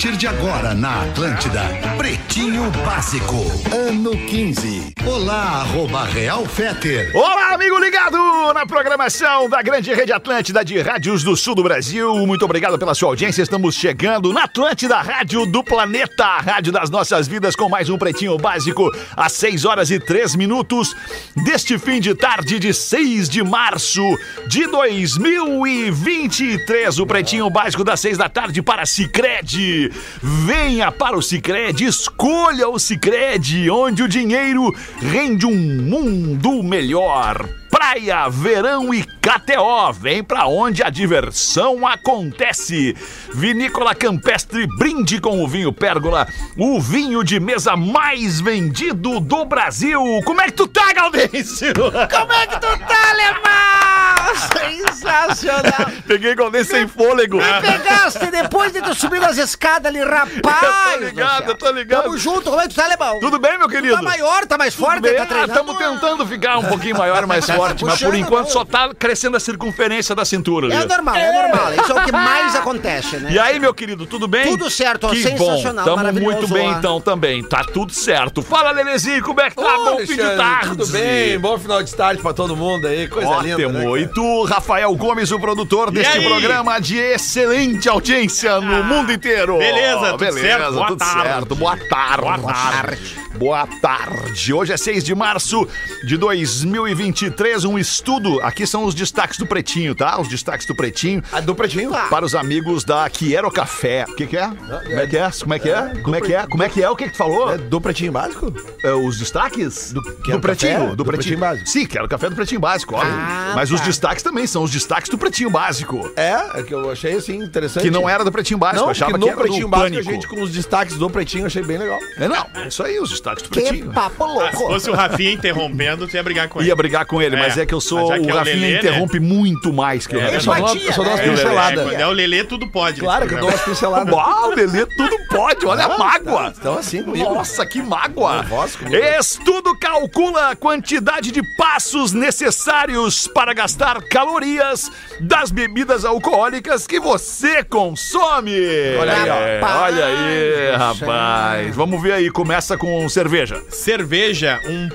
Partir de agora na Atlântida, Pretinho Básico, ano 15. Olá, arroba Real Feter. Olá, amigo ligado na programação da grande rede Atlântida de rádios do sul do Brasil. Muito obrigado pela sua audiência. Estamos chegando na Atlântida, rádio do planeta, rádio das nossas vidas, com mais um Pretinho Básico, às 6 horas e 3 minutos deste fim de tarde de 6 de março de 2023. O Pretinho Básico das 6 da tarde para Cicred. Venha para o Cicred, escolha o Cicred, onde o dinheiro rende um mundo melhor. Praia, verão e KTO. Vem pra onde a diversão acontece. Vinícola Campestre brinde com o vinho Pérgola, o vinho de mesa mais vendido do Brasil. Como é que tu tá, Gaudêncio? Como é que tu tá, Alemão? Sensacional. Peguei Gaudêncio sem fôlego. Me pegaste depois de tu subir as escadas ali, rapaz. Eu tô ligado, eu tô ligado. Tamo junto, como é que tu tá, Alemão? Tudo bem, meu querido? Tá maior, tá mais forte, Bem, tá treinando. Estamos tentando ficar um pouquinho maior, mais forte, mas por enquanto né? só tá crescendo a circunferência da cintura. ali. É normal, é normal. Isso é o que mais acontece, né? E aí, meu querido, tudo bem? Tudo certo, ó, que sensacional, bom. Tamo maravilhoso, muito bem ó. então também. Tá tudo certo. Fala, Lelezinho, como é que tá? Ô, bom fim de tarde. Tudo bem? Bom final de tarde pra todo mundo aí. Coisa linda, Ótimo. né, cara? e tu, Rafael Gomes, o produtor deste aí? programa de excelente audiência no mundo inteiro. beleza, tudo beleza, certo? Boa tudo tarde. certo. Boa tarde. Boa tarde. Boa tarde. Hoje é 6 de março de 2023. Um estudo. Aqui são os destaques do Pretinho, tá? Os destaques do Pretinho. A do pretinho? Para os amigos da Quiero Café. O que, que é? Como é que é? Como é que é? Como é que é? Como é que é? O que, que tu falou? É do pretinho básico? É, os destaques? Do, Quero Pretinho. Café? Do, Do pretinho. Pretinho Básico. Sim, quero café do Pretinho Básico, óbvio. Ah, Mas os tá. destaques também são os destaques do Pretinho Básico. É, é que eu achei assim interessante. Que não era do Pretinho Básico, Não, eu achava que no era pretinho do básico Pânico. a gente com os destaques do pretinho achei bem legal. É, não, é isso aí, os destaques do Que Pretinho. papo Se louco. fosse o Rafinha interrompendo, tu ia brigar com ele. Ia brigar com ele, mas É, é que eu sou. mas já que o é o Rafinha Lelê, né? interrompe muito mais que o É, Rafinha. Eu só dou eu só dou umas pinceladas. quando é o Lelê, tudo pode. Claro que eu dou umas pinceladas. Uau, Lelê, tudo pode, olha a mágoa. Então assim comigo. Nossa, que mágoa! Nervoso comigo. Estudo calcula a quantidade de passos necessários para gastar calorias das bebidas alcoólicas que você consome. Olha aí, ó. Rapaz olha aí, rapaz. Vamos ver aí, começa com cerveja. Cerveja, um-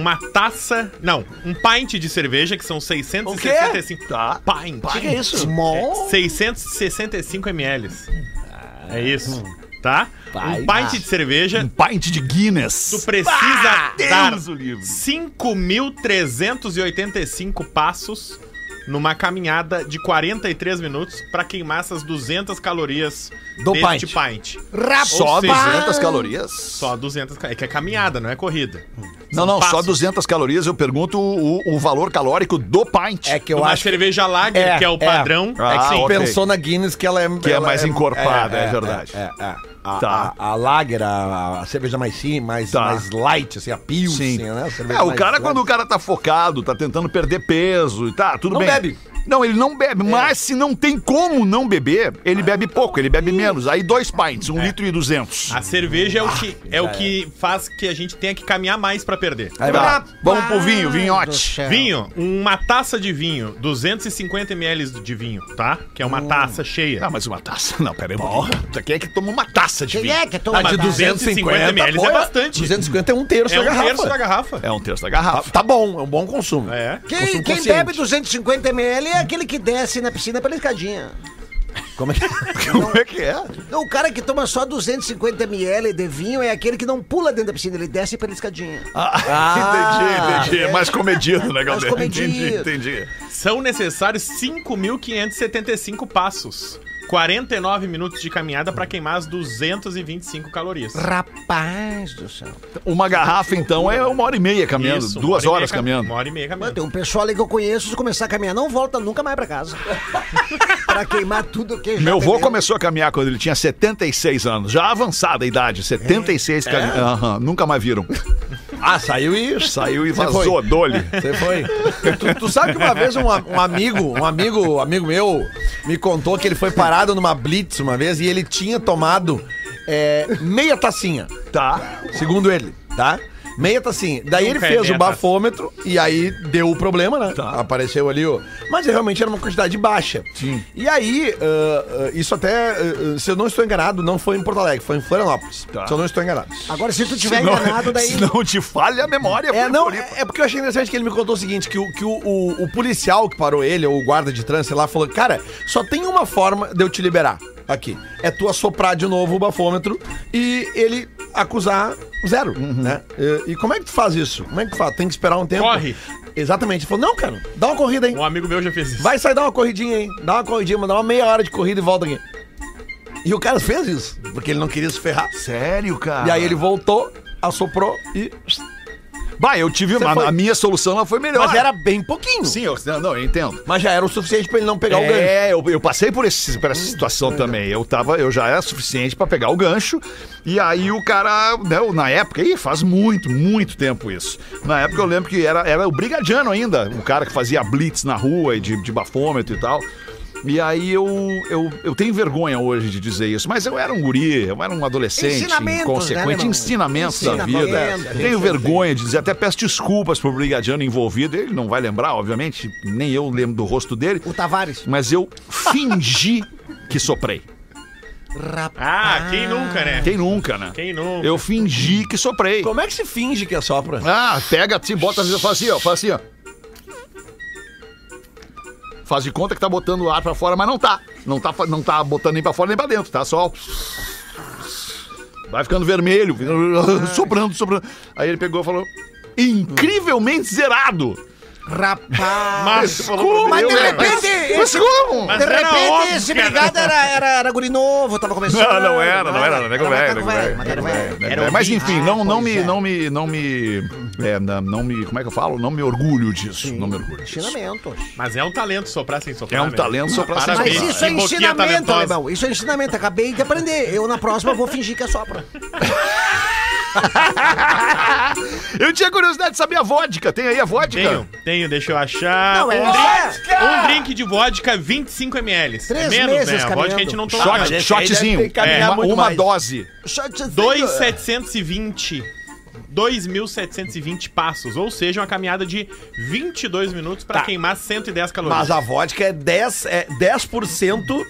uma taça. Não, um pint de cerveja, que são 665. Tá. Pint. O que é isso? Small. 665 ml. É isso. Tá? Um Pint. pint de cerveja. Um pint de Guinness. Tu precisa Ah, dar Deus o livre. 5.385 passos numa caminhada de 43 minutos pra queimar essas 200 calorias Do deste pint. pint. Rapaz. Só seja, 200 calorias? Só 200 ca- É que é caminhada, não é corrida. Não, não, só passos. 200 calorias. Eu pergunto o, o valor calórico do pint. É que eu Uma acho cerveja lager, É, que é o é. padrão. Ah, é que sim, ok. pensou na Guinness que ela é... Que é ela mais encorpada, é verdade. É, é. A, Tá. a, a Lager, a, a cerveja mais sim, mais, Tá. mais light, assim, a Pilsen, né? A É, o cara, leve. quando o cara tá focado, tá tentando perder peso e tá, tudo Não bem. bebe. Não, ele não bebe, mas se não tem como não beber, ele bebe pouco, ele bebe menos. Aí dois pints, um litro e duzentos. A cerveja é o que, é o que faz que a gente tenha que caminhar mais pra perder. Aí Tá, vai. vamos pro vinho, vinhote. Vinho, uma taça de vinho, 250 ml de vinho, tá? Que é uma taça cheia. Ah, mas uma taça. Não, pera aí um pouquinho. Quem é que toma uma taça de Quem vinho? é que toma Ah, de taça? 250 ml é bastante. 250 é um terço É da um garrafa. terço da garrafa. É um terço da Ah, garrafa. Tá bom, é um bom consumo. É. Quem, Consumo quem consciente. bebe 250 ml é aquele que desce na piscina pela escadinha. Como é que Como é que é? Não, o cara que toma só 250 ml de vinho é aquele que não pula dentro da piscina, ele desce pela escadinha. Ah, entendi, entendi. Mais comedido, né, comedido. Entendi, entendi. São necessários 5.575 passos 49 minutos de caminhada pra queimar as 225 calorias. Rapaz do céu. Uma garrafa, então, é uma hora e meia caminhando. Isso, duas hora horas meia cam- caminhando. Uma hora e meia Mano, caminhando. tem um pessoal ali que eu conheço, se começar a caminhar, não volta nunca mais pra casa. pra queimar tudo que já Meu avô bebeu. começou a caminhar quando ele tinha 76 anos, já avançada a idade, 76 É? cami- Aham, nunca mais viram. Ah, saiu e. Saiu e Você vazou, foi. dole. Você foi. Tu, tu sabe que uma vez um, um amigo, um amigo, um amigo meu me contou que ele foi parado numa blitz uma vez e ele tinha tomado é, meia tacinha, Tá. segundo ele, tá? Meia tacinha. Daí ele fez o bafômetro e aí deu o problema, né? Tá. Apareceu ali o. Mas realmente era uma quantidade baixa. Sim. E aí, ah, ah, isso até, ah, se eu não estou enganado, não foi em Porto Alegre, foi em Florianópolis. Tá. Se eu não estou enganado. Agora, se tu tiver Se não- enganado, daí. Se não te falha a memória. É, não, é, é porque eu achei interessante que ele me contou o seguinte: que, o, que o, o, o policial que parou ele, ou o guarda de trânsito sei lá, falou: Cara, só tem uma forma de eu te liberar aqui. É tu assoprar de novo o bafômetro e ele acusar zero, né? E, e como é que tu faz isso? Como é que tu faz? Tem que esperar um tempo. Corre. Exatamente. Ele falou: Não, cara, dá uma corrida aí. Um amigo meu já fez isso. Vai sair dar uma corridinha aí. Dá uma corridinha, mas dá uma meia hora de corrida e volta aqui. E o cara fez isso, porque ele não queria se ferrar. Sério, cara? E aí ele voltou, assoprou e. Bah, eu tive uma. foi. A minha solução ela foi melhor. Mas era bem pouquinho. Sim, eu, não, não, eu entendo. Mas já era o suficiente pra ele não pegar o gancho. É, eu, eu passei por, esse, por essa situação também. Eu tava, eu já era suficiente pra pegar o gancho. E aí o cara, né, na época, aí faz muito, muito tempo isso. Na época eu lembro que era, era o brigadiano ainda, o cara que fazia blitz na rua e de, de bafômetro e tal. E aí eu, eu, eu tenho vergonha hoje de dizer isso, mas eu era um guri, eu era um adolescente Ensinamentos, inconsequente, né, ensinamentos da Ensinamento, vida. gente Tenho vergonha de dizer, até peço desculpas pro brigadiano envolvido, ele não vai lembrar, obviamente, nem eu lembro do rosto dele. O Tavares. Mas eu fingi que soprei. Rapaz. Ah, quem nunca, né? Quem nunca, né? Quem nunca? Eu fingi que soprei. Como é que se finge que é sopra? Ah, pega assim, bota assim, faz assim, ó, faz assim, ó. Faz de conta que tá botando o ar pra fora, mas não tá. Não tá, não tá botando nem pra fora nem pra dentro, tá só. Vai ficando vermelho, soprando, soprando. Aí ele pegou e falou: incrivelmente zerado. Rapaz. Mas Falou, Mas de "Meu, repente, Mas esse- como? Mas de era repente, esse era. brigado era, era, era guri novo, tava começando. Não, não era, não era, não era, Era velho, É, Mas enfim, Ah, não, me, é. não me, não me, é, não, não me, como é que eu falo? Não me orgulho disso, não me orgulho disso. Ensinamentos. Mas é um talento soprar sem soprar. É um né? talento soprar sem Parabéns. Mas isso é ensinamento, alemão. Isso é ensinamento. Acabei de aprender. Eu, na próxima, vou fingir que é sopra. Eu tinha curiosidade de saber a vodka. Tem aí a vodka? Tenho, tenho, deixa eu achar. Não, é- um, drink, um drink de vodka 25 ml. Três é menos, meses né? A vodka a gente não toma. Shot, shotzinho. caminhar uma uma mais. dose. 2,720. 2.720 passos, ou seja, uma caminhada de 22 minutos pra Tá. queimar 110 calorias. Mas a vodka é 10%, é 10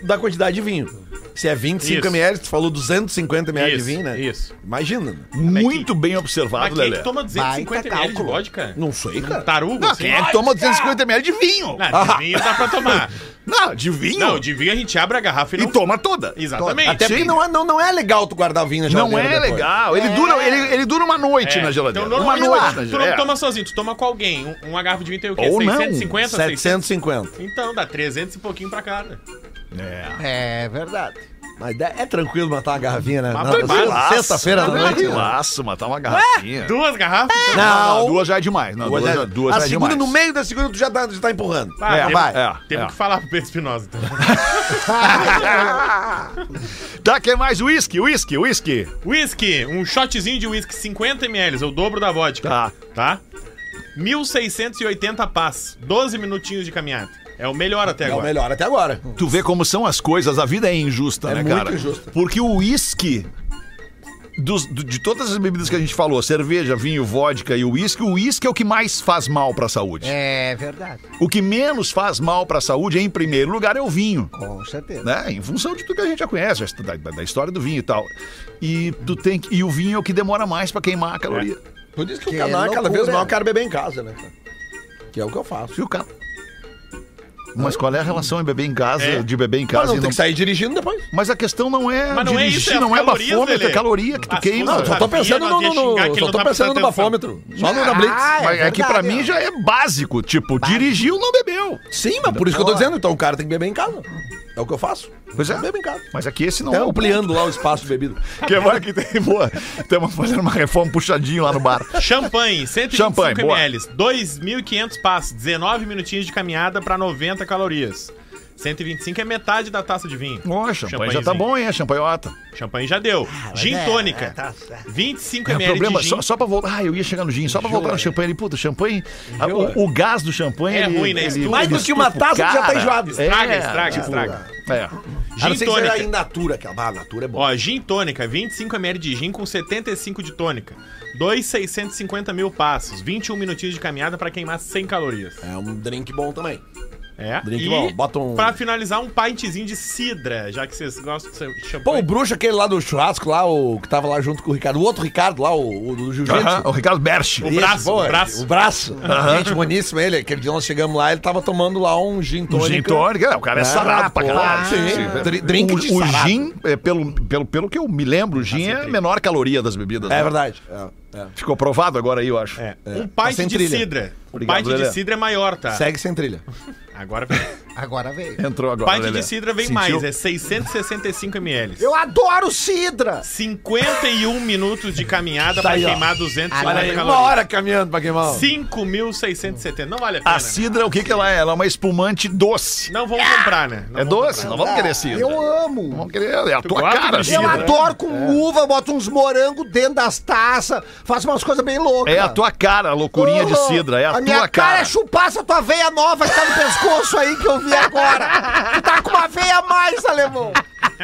da quantidade de vinho. Se é 25 Isso. ml, tu falou 250 ml de Isso, vinho, né? isso. Imagina. né? Muito bem Mas observado, quem é Lelé. que toma 250 Baita ml de cálculo. vodka? Não sei, cara. Tarugo, Não, assim? quem é que toma 250 ml de vinho? Não, de vinho dá pra tomar. Não, de vinho? Não, de vinho a gente abre a garrafa e E não... toma toda. Exatamente. Até porque Sim. não é, não, não é legal tu guardar o vinho na Não geladeira é depois. legal. Ele, dura, ele, ele dura uma noite É. na geladeira. Então, uma noite tu na não geladeira. toma sozinho, tu toma com alguém. Um, uma garrafa de vinho tem o quê? Ou não. 650, 600? 750. Então, dá 300 e pouquinho pra cada. É. É verdade. Mas é é tranquilo matar uma garrafinha, né? Mas tranquilaço. Sexta-feira à noite. né? Tranquilaço, matar uma garrafinha. Duas garrafas? Não. duas já é demais. Não, duas, Duas já, é- duas a já é segunda, demais. no meio da segunda, tu já tá, já tá empurrando. Ah, É, temos, vai. É, temos é. que falar pro Pedro Espinosa, então. Tá, quer mais? Whisky, whisky, whisky. Whisky, um shotzinho de whisky 50 ml, é o dobro da vodka. Tá. Tá? 1680 pás, 12 minutinhos de caminhada. É o melhor até É o agora. melhor até agora. Tu vê como são as coisas, a vida é injusta, É né, muito cara? injusta. Porque o uísque, dos- do- de todas as bebidas que a gente falou, cerveja, vinho, vodka e o uísque, o uísque é o que mais faz mal pra saúde. É verdade. O que menos faz mal pra saúde, em primeiro lugar, é o vinho. Com certeza. Né? Em função de tudo que a gente já conhece, da, da história do vinho e tal. E, tu tem que- e o vinho é o que demora mais pra queimar a caloria. Por isso que, Que o canal é cada vez mais eu quero beber em casa, né? cara? Que é o que eu faço. Viu, cara? Mas qual é a relação em beber em casa, É. de beber em Mas casa não e tem não... que sair dirigindo depois. Mas a questão não é Mas não é dirigir, isso, é as não é calorias, bafômetro, é caloria que tu As queima. Não, só tô pensando no, ia no, xingar no que só ele tô não tá pensando no prestando bafômetro. Só no da Blitz. Ah, Mas é que pra verdade, mim ó. já é básico, tipo, dirigiu, não bebeu. Sim, mas por isso que eu tô dizendo, então o cara tem que beber em casa. É o que eu faço. Pois é. Eu bebo em casa. Mas aqui esse não Até é ampliando lá o espaço de bebida. Que vai que tem, boa. Estamos fazendo uma reforma puxadinho lá no bar. Champanhe, 125 Champanhe, ml, 2.500 passos, 19 minutinhos de caminhada para 90 calorias. 125 é metade da taça de vinho. Ó, champanhe já tá bom, hein? A champanhota. Champanhe já deu. Gin é, tônica, é, tá. 25 É, ml problema, de gin. só, só pra voltar. Ah, eu ia chegar no gin, só pra voltar no champanhe ali. Puta, champanhe. a- o, o gás do champanhe. É ele- ruim, né? ele-. Mais do ele que uma estufa o taça, tu já tá cara. enjoado. Estraga, É, estraga, tipo, estraga. É. A não Gin ser que seja tônica. em natura, que a natura é bom. Ó, gin tônica, 25 ml de gin com 75 de tônica. 2,650 mil passos, 21 minutinhos de caminhada para queimar 100 calorias. É um drink bom também. É. Drink e bom, bota um- pra finalizar, um pintzinho de cidra, já que vocês gostam de Pô, champanhe. o bruxo aquele lá do churrasco lá, o que tava lá junto com o Ricardo. O outro Ricardo lá, o, o do jiu-jitsu. Aham, o Ricardo Berch. O braço, pô, o braço. O braço. Gente boníssima ele. Aquele dia nós chegamos lá, ele tava tomando lá um gin Um tônica. gin tônica, é, o cara é, É, sarado pra pô, caralho. sim. Dri- drink de o, o sarado. gin, é, pelo, pelo, pelo que eu me lembro, o gin é a menor caloria das bebidas. É né? verdade. É, é. Ficou provado agora aí, eu acho. É. É. Um Tá pint sem de trilha. cidra. O Obrigado, pint Lelê. de cidra é maior, tá? Segue sem trilha. Agora. Agora veio. Entrou agora. Pint de cidra vem Sentiu? mais, é 665 ml. Eu adoro cidra! 51 minutos de caminhada Tá pra ó. queimar 250 Olha aí, uma calorias. hora caminhando pra queimar. 5.670. Não vale a pena. A cidra, o que que ela é? Ela é uma espumante doce. Não vamos comprar, né? Não É doce? comprar. Não vamos querer cidra. Eu Não amo! vamos querer. É a tua gosta cara, de Eu cidra. adoro com uva, boto uns morangos dentro das taças, faço umas coisas bem loucas. É a tua cara, a loucurinha de cidra. É a, a tua minha cara cara. é chupar essa tua veia nova que tá no pescoço aí que eu vi agora. Tu tá com uma veia a mais, alemão.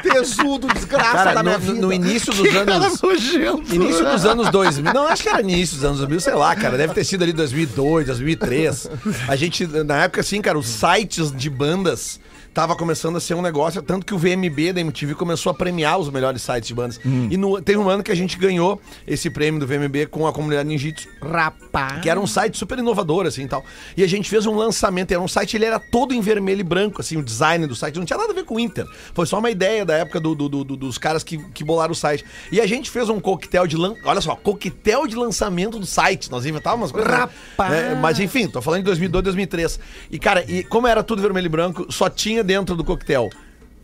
Tesudo, desgraça Cara, da minha no, vida. no início dos anos. nojento. Início dos anos 2000. Não, acho que era início dos anos 2000, sei lá, cara. Deve ter sido ali 2002, 2003. A gente, na época, assim, cara, os sites de bandas tava começando a ser um negócio, tanto que o VMB da MTV começou a premiar os melhores sites de bandas. E no, teve um ano que a gente ganhou esse prêmio do VMB com a comunidade Ninjitsu, Rapaz. que era um site super inovador, assim, e tal. E a gente fez um lançamento, era um site, ele era todo em vermelho e branco, assim, o design do site, não tinha nada a ver com o Inter. Foi só uma ideia da época do, do- do- do- dos caras que, que bolaram o site. E a gente fez um coquetel de lan... olha só, coquetel de lançamento do site. Nós inventávamos umas coisas. né? Rapaz. É, mas enfim, tô falando de 2002, 2003. E cara, e como era tudo vermelho e branco, só tinha dentro do coquetel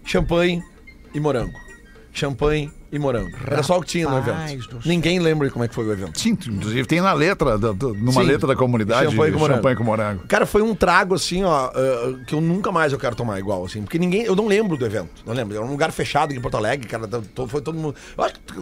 champanhe e morango. Champanhe e morango. Era só o que tinha no evento. do. Ninguém lembra de como é que foi o evento. Sim, inclusive tem na letra, da- da- numa Sim. letra da comunidade, Champanhe com morango. champanhe com morango. Cara, foi um trago assim, ó, eh, que eu nunca mais eu quero tomar igual, assim, porque ninguém, eu não lembro do evento, não lembro. Era um lugar fechado aqui em Porto Alegre, cara, foi todo mundo. Eu acho que tu,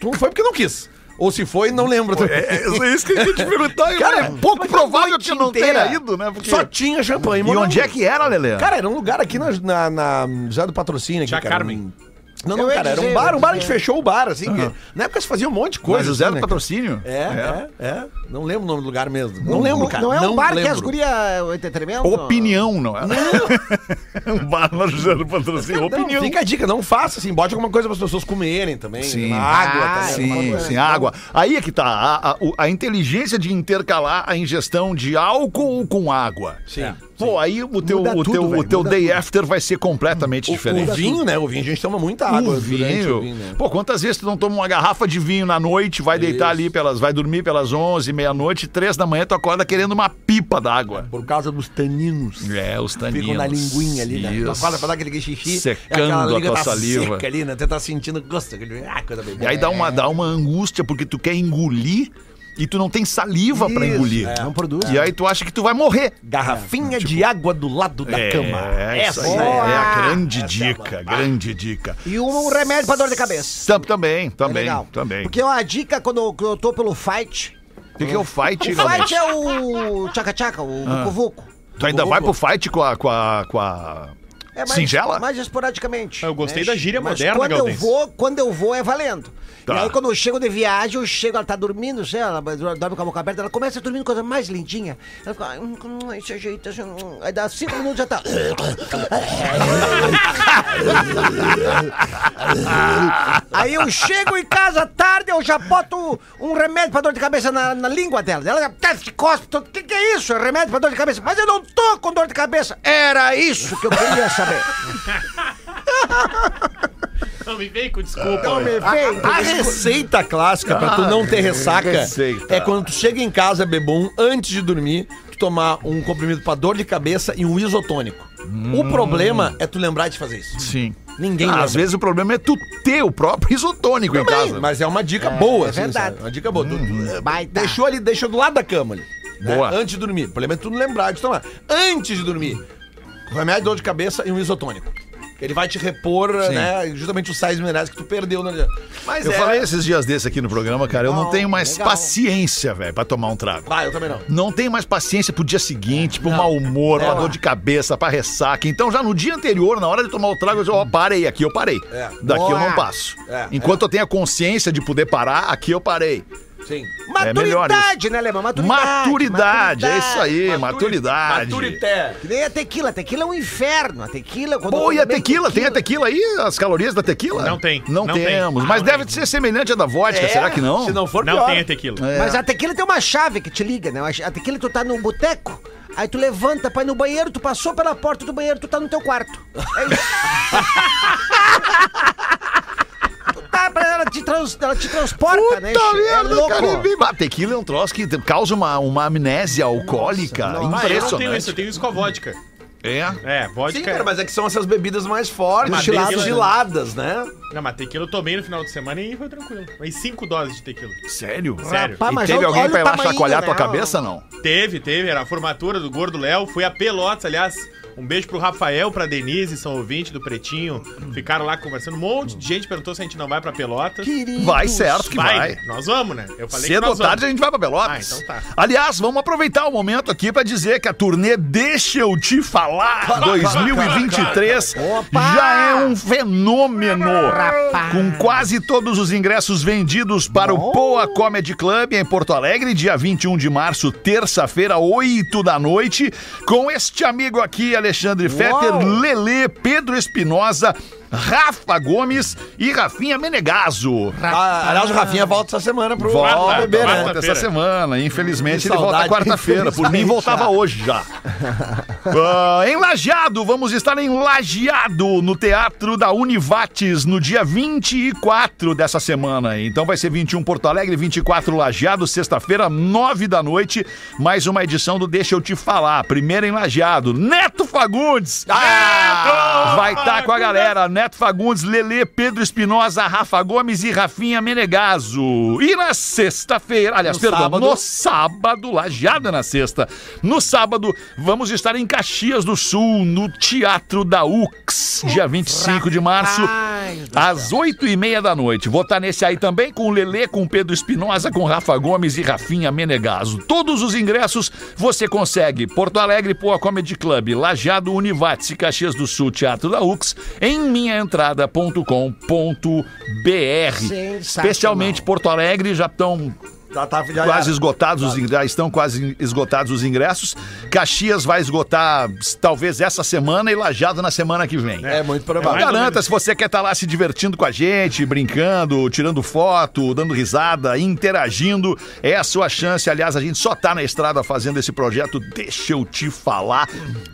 tu não foi porque não quis. Ou se foi, não lembro. também. É isso que eu ia te perguntar. Cara, é pouco a provável que não inteira tenha ido, né? Porque... Só tinha champanhe. E onde é que era, Lelê? Cara, era um lugar aqui na, na, na José do Patrocínio. Aqui, Tia cara, Carmen. um- Não, não, cara, era um dizer, bar, um bar, a gente dizer. fechou o bar, assim. que- na época se fazia um monte de coisa. Mas o zero assim, né, patrocínio? cara? É, é, é. Não lembro o nome do lugar mesmo. Não, lembro, cara. Não é um bar que lembro. as gurias o entretenimento? Opinião, não é? um bar na José do Patrocínio. Não, Opinião. fica a dica, não faça assim, bote alguma coisa para as pessoas comerem também. Sim. Na água Ah, também. Sim, coisa. sim, água. Aí é que tá. A, a- a inteligência de intercalar a ingestão de álcool com água. Sim. Pô, aí o teu, Muda o tudo, teu, o velho, teu day tudo. after vai ser completamente O, diferente. o vinho, né? O vinho, a gente toma muita água O vinho. o vinho, né? Pô, quantas vezes tu não toma uma garrafa de vinho na noite, vai deitar Isso. ali pelas. vai dormir pelas 11, meia-noite, três da manhã, tu acorda querendo uma pipa d'água. Por causa dos taninos. É, os taninos. Ficam na linguinha ali, né? Tu Isso. acorda pra dar aquele xixi. Secando e aquela a tua tá saliva. Seca ali, né? Você tá sentindo gosto. aquele- Ah, coisa bem E aí dá uma, dá uma angústia, porque tu quer engolir e tu não tem saliva pra Isso, engolir. é. Não produz. E aí tu acha que tu vai morrer. Garrafinha de água do lado da cama. É, essa aí é- é a grande essa é dica, grande dica. E um remédio pra dor de cabeça. Tam- Também, É também, também. Porque uma dica quando eu- tô pelo fight. O que, que é o fight, O fight é o tchaca-tchaca, o Ah. vucu-vucu. Tu ainda vai pro fight com a. Com a, com a... É mais, Singela? Mais esporadicamente. Eu gostei né? da gíria Mas moderna, quando eu vou, quando eu vou é valendo. Tá. E aí quando eu chego de viagem, eu chego, ela tá dormindo, sei lá, ela dorme com a boca aberta, ela começa a dormir coisa mais lindinha. Ela fica, hum, hum, esse jeito, assim, hum. aí dá cinco minutos já tá. aí eu chego em casa tarde, eu já boto um remédio pra dor de cabeça na, na língua dela. Ela já "Tá, se cospe, o que, que é isso? É remédio pra dor de cabeça. Mas eu não tô com dor de cabeça. Era isso que eu queria saber. Não me vem com desculpa. Não me vem. A receita clássica pra tu não ter ressaca receita. é quando tu chega em casa, bebum, antes de dormir, tu tomar um comprimido pra dor de cabeça e um isotônico. O problema é tu lembrar de fazer isso. Sim. Ninguém Ah, às vezes o problema é tu ter o próprio isotônico em Também, casa. mas é uma dica boa, é assim, verdade. sabe? Uma dica boa. Tu- tu- Baita. deixou ali, deixou do lado da cama ali. né? Boa. Antes de dormir. O problema é tu não lembrar de tomar. Antes de dormir, remédio, dor de cabeça e um isotônico. Ele vai te repor, né, justamente os sais minerais que tu perdeu na Mas Eu é... falei esses dias desses aqui no programa, cara, eu não tenho mais legal. paciência, velho, pra tomar um trago. Ah, eu também não. Não tenho mais paciência pro dia seguinte, pro mau humor, pra Não. dor de cabeça, pra ressaca. Então, já no dia anterior, na hora de tomar o trago, eu digo, ó, parei, aqui eu parei. É. Daqui eu Boa. não passo. É, Enquanto eu tenho a consciência de poder parar, aqui eu parei. Sim. É melhor Maturidade, né, Lema? Maturidade. Maturidade, é isso aí, maturidade. Maturité. Que nem a tequila. A tequila é um inferno. A tequila... Quando Pô, e a tomei tequila? Tem a tequila aí? As calorias da tequila? Não tem, Não, não tem. temos. Ah, Mas não deve tem. ser semelhante à da vodka, É, será que não? Se não for, Não pior. tem a tequila. É. Mas a tequila tem uma chave que te liga, né? A tequila, tu tá num boteco, aí tu levanta pra ir no banheiro, tu passou pela porta do banheiro, tu tá no teu quarto. É isso. ela te, trans- ela te transporta, né? Puta É merda, louco. cara. A tequila é um troço que causa uma, uma amnésia alcoólica nossa. Ah, eu não impressionante. tenho isso, eu tenho isso com a vodka. É? É, vodka. Sim, cara, mas é que são essas bebidas mais fortes, Destiladas, destiladas, né? né? Não, mas tequila eu tomei no final de semana e foi tranquilo. Mas cinco doses de tequila. Sério? Sério. Rapaz, E mas teve olha- alguém pra ir lá chacoalhar né? tua cabeça, não? Teve, teve, era a formatura do Gordo Léo. Fui a Pelotas, aliás. Um beijo pro Rafael, pra Denise, são ouvintes do Pretinho. Ficaram lá conversando. Um monte de gente perguntou se a gente não vai pra Pelotas. Queridos. Vai certo que vai. Nós vamos, né? Eu falei Cedo que ou nós tarde a gente vai pra Pelotas. Ah, então tá. Aliás, vamos aproveitar o momento aqui pra dizer que a turnê Deixa Eu Te Falar 2023 Opa! já é um fenômeno. Com quase todos os ingressos vendidos para o Poa Comedy Club em Porto Alegre, dia 21 de março, terça-feira, 8 da noite, com este amigo aqui, Alexandre Fetter, Lelê, Pedro Espinosa, Rafa Gomes e Rafinha Menegaso. Ah, aliás, o Rafinha volta essa semana pro Volta, bebê, né? volta essa semana. Infelizmente, ele volta quarta-feira. Por mim, voltava hoje já. Ah, em Lajeado, vamos estar em Lajeado, no Teatro da Univates, no dia 24 dessa semana. Então vai ser 21 Porto Alegre, 24 Lajeado, sexta-feira, 9 da noite. Mais uma edição do Deixa Eu Te Falar. Primeiro em Lajeado. Neto Fagundes! Ah! Vai estar com a galera. Neto Fagundes, Lelê, Pedro Espinosa, Rafa Gomes e Rafinha Menegaso. E na sexta-feira, aliás, No perdão, sábado. no sábado, lajeada na sexta. No sábado, vamos estar em Caxias do Sul, no Teatro da UX, dia 25 de março, às oito e meia da noite. Vou estar nesse aí também com o Lelê, com Pedro Espinosa, com Rafa Gomes e Rafinha Menegaso. Todos os ingressos você consegue. Porto Alegre, Poa Comedy Club, Lajeado Univates e Caxias do Sul, Teatro da UX, em minhaentrada.com.br. Especialmente Porto Alegre, já estão Já tá, já quase era. esgotados, os, in- já estão quase esgotados os ingressos. Caxias vai esgotar talvez essa semana e Lajado na semana que vem. É muito É provável. mais ou Garanta, se você quer estar lá se divertindo com a gente, brincando, tirando foto, dando risada, interagindo, é a sua chance. Aliás, a gente só tá na estrada fazendo esse projeto, deixa eu te falar.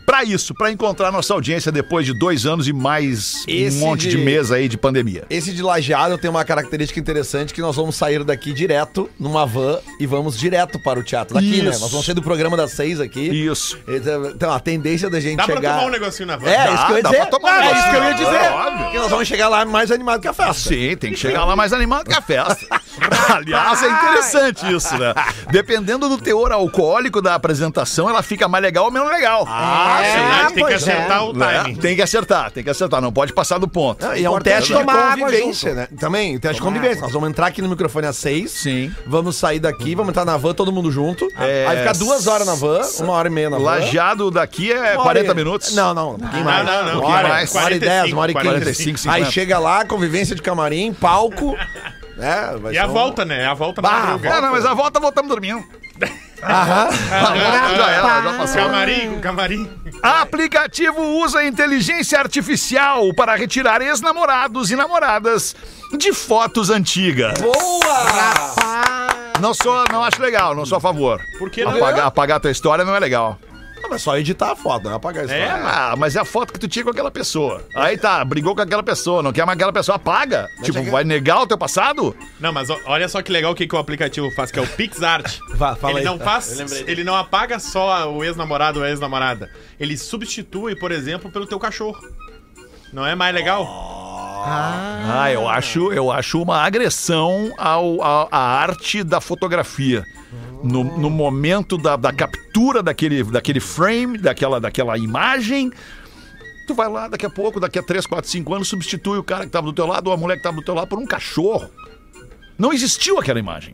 Pra isso, pra encontrar nossa audiência depois de dois anos e mais Esse um monte de... de- mês aí de pandemia. Esse de lajeado tem uma característica interessante que nós vamos sair daqui direto numa van e vamos direto para o teatro daqui, né? Isso. Nós vamos sair do programa das seis aqui. Isso. Então, Então, a tendência da gente Dá pra chegar... tomar um negocinho na van. É, Dá, isso que eu ia dá dizer. pra tomar um é isso que eu ia dizer. É, óbvio. Porque nós vamos chegar lá mais animado que a festa. Sim, tem que chegar lá mais animado que a festa. Aliás, é interessante isso, né? Dependendo do teor alcoólico da apresentação, ela fica mais legal ou menos legal. Ah, É, verdade, tem que pois acertar é. o Né? timing. Tem que acertar, tem que acertar, não pode passar do ponto. E é um teste de convivência, né? Também, teste de convivência. Nós vamos entrar aqui no microfone às seis. Sim. Vamos sair daqui, vamos entrar na van, todo mundo junto. É, Aí ficar duas horas na van, uma hora e meia na van. Lajado daqui é Uma 40 hora e- minutos. Não, não, Não, mais. não, não, Uma um hora, mais. Uma hora e dez, uma hora e 45, quinze. 45, Aí 50. chega lá, convivência de camarim, palco. né? Vai E ser a um- volta, né? A volta na Bah, madruga. É, não, mas a volta voltamos dormindo. Aham. A volta já era, já passou. Camarim, com camarim. Aplicativo usa inteligência artificial para retirar ex-namorados e namoradas de fotos antigas. Boa! Não sou, não acho legal, não sou a favor. Por que não? Apagar, apagar a tua história não é legal. Ah, mas só editar a foto, não é apagar isso. É, ah, mas é a foto que tu tinha com aquela pessoa. Aí tá, brigou com aquela pessoa, não quer mais aquela pessoa, apaga. tipo, vai negar o teu passado? Não, mas olha só que legal o que, que o aplicativo faz, que é o PixArt. Vá, fala ele aí. não faz, ele não apaga só o ex-namorado ou a ex-namorada. Ele substitui, por exemplo, pelo teu cachorro. Não é mais legal? Ah, eu acho, eu acho uma agressão ao, ao- à arte da fotografia. No, no momento da, da captura daquele, daquele frame, daquela, daquela imagem, tu vai lá daqui a pouco, daqui a 3, 4, 5 anos, substitui o cara que estava do teu lado ou a mulher que estava do teu lado por um cachorro. Não existiu aquela imagem.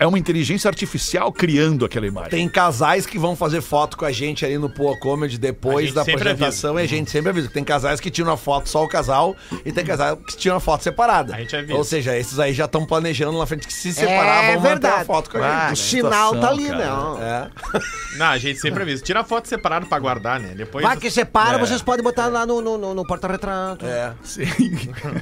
É uma inteligência artificial criando aquela imagem. Tem casais que vão fazer foto com a gente ali no Poa Comedy depois da apresentação e a gente sempre avisa. Tem casais que tiram a foto só o casal e tem casais que tiram a foto separada. A gente avisa. Ou seja, esses aí já estão planejando lá na frente que se separar É vão manter a verdade. foto com a Ah, gente. O sinal tá ali, né? É. Não, a gente sempre avisa. Tira a foto separada pra guardar, né? Depois. Vai que separa, É. vocês podem botar lá no, no, no- no porta-retrato. É. Sim.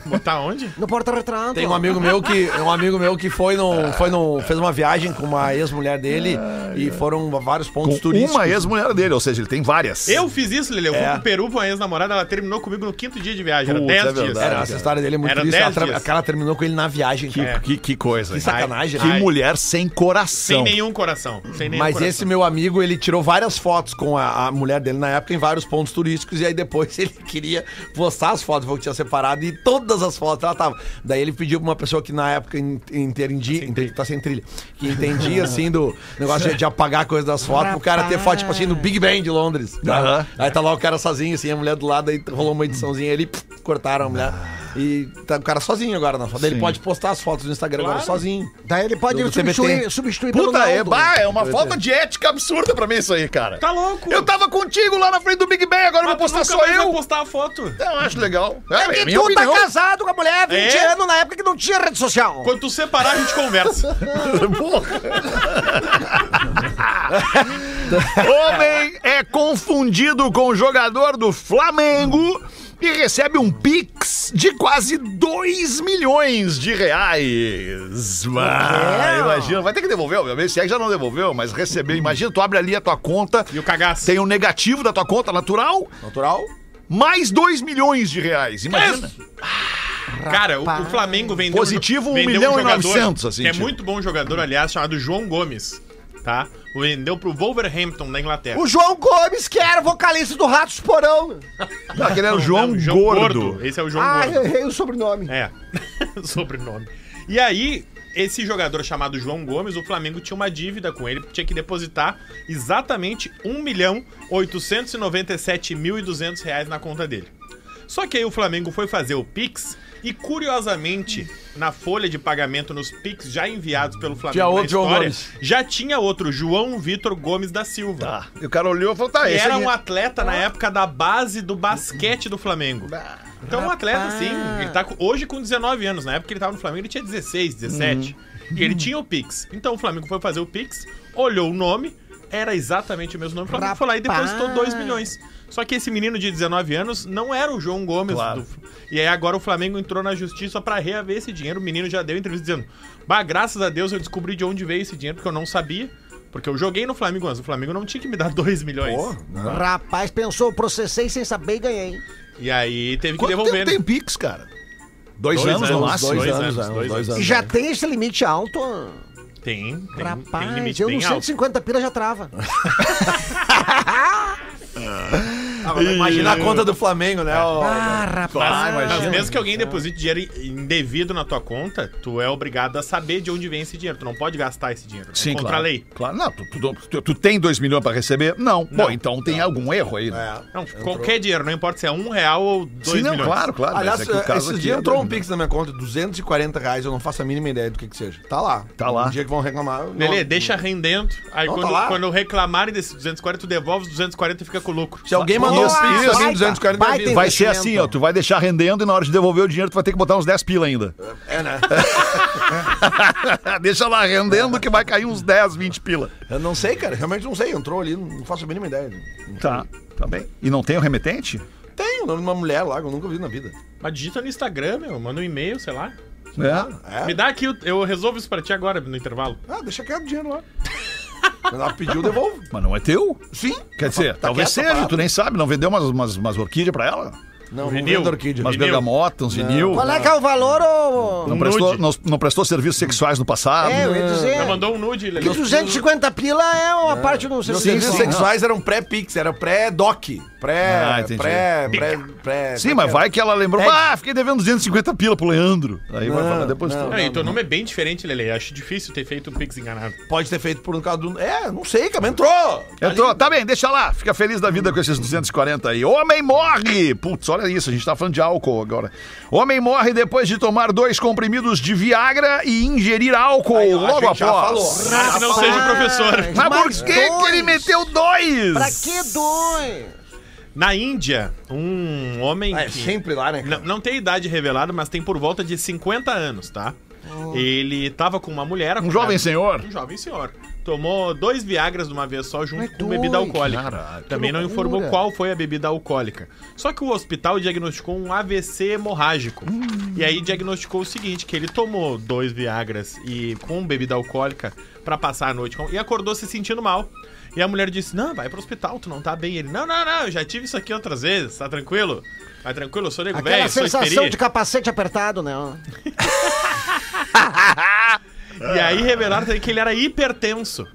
Botar onde? No porta-retrato. Tem um amigo meu que um amigo meu que foi no, foi no fez uma viagem com uma ex-mulher dele e foram a vários pontos Com turísticos. uma ex-mulher dele, ou seja, ele tem várias. Eu fiz isso, Lele. Eu fui É. pro Peru com a ex-namorada, ela terminou comigo no quinto dia de viagem. Era Putz, 10 é dias. verdade. Era, essa história dele é muito Era triste. Ela, 10 tra- dias. a cara terminou com ele na viagem. Que, cara. que, que coisa. Que sacanagem, Que né? mulher sem coração. Sem nenhum coração. Sem nenhum Mas coração. esse meu amigo, ele tirou várias fotos com a, a mulher dele na época em vários pontos turísticos. E aí depois ele queria postar as fotos, falou que tinha separado. E todas as fotos ela tava. Daí ele pediu pra uma pessoa que na época en- entendia. entendi, tá sem trilha. Que entendia, assim, do negócio de, de apagar coisa das fotos. Pro cara ter foto, tipo assim, no Big Ben de Londres. tá? Aham. Aí tá lá o cara sozinho, assim, a mulher do lado. Aí rolou uma ediçãozinha ali, pff, cortaram a mulher. E tá o cara sozinho agora na foto. Daí Ele Sim. pode postar as fotos no Instagram agora Claro. sozinho. Daí ele pode Do substituir, TBT. substituir pelo Puta, é, bah, é uma falta de ética absurda pra mim isso aí, cara. Tá louco. Eu tava contigo lá na frente do Big Ben, agora eu vou postar nunca só mais vai eu. postar a foto. Eu acho legal. É É, que minha tu opinião. tá casado com a mulher há 20 É? anos, na época que não tinha rede social. Quando tu separar, a gente conversa. Homem é confundido com jogador do Flamengo e recebe um Pix de quase 2 milhões de reais. Ah, imagina, vai ter que devolver, obviamente. Se é que já não devolveu, mas recebeu. Imagina, tu abre ali a tua conta, E o cagaço. tem o negativo da tua conta natural, Natural? mais 2 milhões de reais. Imagina. Cara, o, o Flamengo vendeu. Positivo, um vendeu milhão e jogador 900, assim, é tipo. muito bom jogador, aliás, chamado João Gomes. Tá? Vendeu pro Wolverhampton da Inglaterra. O João Gomes, que era vocalista do Ratos Porão. Não, aquele era o João, Não, Gordo. Esse é o João Ah, Gordo. errei o sobrenome. É, sobrenome. E aí, esse jogador chamado João Gomes, o Flamengo tinha uma dívida com ele, tinha que depositar exatamente 1 milhão 897 mil e 200 reais na conta dele. Só que aí o Flamengo foi fazer o Pix e, curiosamente, na folha de pagamento nos Pix já enviados pelo Flamengo Tinha outro João história, Gomes. já tinha outro, João Vitor Gomes da Silva. Tá. E o cara olhou e falou: tá, esse era aí um atleta na época da base do basquete do Flamengo. Então, um atleta, sim. Ele tá com- hoje com 19 anos. Na época que ele tava no Flamengo, ele tinha 16, 17. E ele tinha o Pix. Então, o Flamengo foi fazer o Pix, olhou o nome, era exatamente o mesmo nome. O Flamengo foi lá e depositou Rapaz. 2 milhões. Só que esse menino de 19 anos não era o João Gomes. Claro. do- E aí agora o Flamengo entrou na justiça pra reaver esse dinheiro. O menino já deu entrevista dizendo: Bah, graças a Deus eu descobri de onde veio esse dinheiro, porque eu não sabia. Porque eu joguei no Flamengo antes. O Flamengo não tinha que me dar 2 milhões. Rapaz, pensou, processei sem saber e ganhei. E aí teve que Quanto devolver. tempo né? tem Pix, cara? Dois, Dois anos, no anos, máximo? Dois, Dois anos, anos, dois anos. anos. E já tem esse limite alto? Tem, tem, Rapaz, tem limite eu no alto. 150 pila já trava. Agora, imagina a conta do Flamengo, né? ó. Ah, Mas, rapaz. mas imagina. mesmo que alguém deposite dinheiro indevido na tua conta, tu é obrigado a saber de onde vem esse dinheiro. Tu não pode gastar esse dinheiro. Sim, é contra claro. a lei. Claro, não, tu, tu- tu- tu tem dois milhões pra receber? Não. Bom, Não. então tem algum erro aí, né? É. Não, qualquer dinheiro, não importa se é um real ou dois Sim, não, milhões. claro, claro. mas Aliás, é caso esse dia é entrou um Pix na minha conta, 240 reais, eu não faço a mínima ideia do que que seja. Tá lá. Tá lá. Um dia que vão reclamar. Lelê, não- deixa rendendo. Aí Não, quando, tá quando reclamarem desses 240, tu devolve os 240 e fica com o lucro. Se alguém mandou Isso, Pix isso. pra mim, Baita, 240 baita reais. Vai ser assim, ó. Tu vai deixar rendendo e na hora de devolver o dinheiro tu vai ter que botar uns 10 pila ainda. É, né? Deixa lá rendendo que vai cair uns 10, 20 pila. Eu não sei, cara. Realmente não sei. Entrou ali, não faço a mínima ideia. Tá, tá bem. E não tem o remetente? Tem o nome de uma mulher lá que eu nunca vi na vida. Mas digita no Instagram, meu. Manda um e-mail, sei lá. É. É? Me dá aqui, eu- eu resolvo isso pra ti agora, no intervalo. Ah, deixa quieto o dinheiro lá. Ela pediu, devolvo. Mas não é teu? Sim. Quer dizer, Tá talvez seja, parado. tu nem sabe, não vendeu umas, umas, umas orquídeas pra ela? Não, não Vinil. orquídea. Umas Vinil. bergamotas, uns vinil? Qual é que é o valor, ô... Não prestou, não, não prestou serviços sexuais no passado? É, eu ia dizer... Já mandou um nude, Que Lelê. 250 pila é uma parte do Meus serviço. serviços sexuais eram pré-pix, era pré-doc. Pré. Ah, entendi. pré. Pré. pré Sim, mas vai que ela lembrou. É. Ah, fiquei devendo 250 pila pro Leandro. Aí vai Não, falar depois. não. Não, e teu nome é bem diferente, Lele. Acho difícil ter feito o Pix enganado. Pode ter feito por um causa do. É, não sei, cara, mas entrou. Entrou, tá bem, deixa lá. Fica feliz da vida com esses 240 aí. Homem morre! Putz, olha isso, a gente tá falando de álcool agora. Homem morre depois de tomar dois comprimidos de Viagra e ingerir álcool Aí, ó, logo após. falou. Ah, não seja professor. Mas por Mais que, que ele meteu dois? Pra que dois? Na Índia, um homem Ah, é que... sempre lá, né? Não, não tem idade revelada, mas tem por volta de 50 anos, tá? Ele tava com uma mulher. Um jovem senhor. Um jovem senhor. Tomou dois Viagras de uma vez só junto Mas com dois, bebida alcoólica. caralho, que Também não informou qual foi a bebida alcoólica. Só que o hospital diagnosticou um AVC hemorrágico. E aí diagnosticou o seguinte, que ele tomou dois Viagras e com bebida alcoólica pra passar a noite com- e acordou se sentindo mal. E a mulher disse: "Não, vai pro hospital, tu não tá bem". Ele: "Não, não, não, eu já tive isso aqui outras vezes, tá tranquilo?" Tá tranquilo, eu sou nego Aquela velho, sou sensação de capacete apertado, né? E aí revelaram também que ele era hipertenso.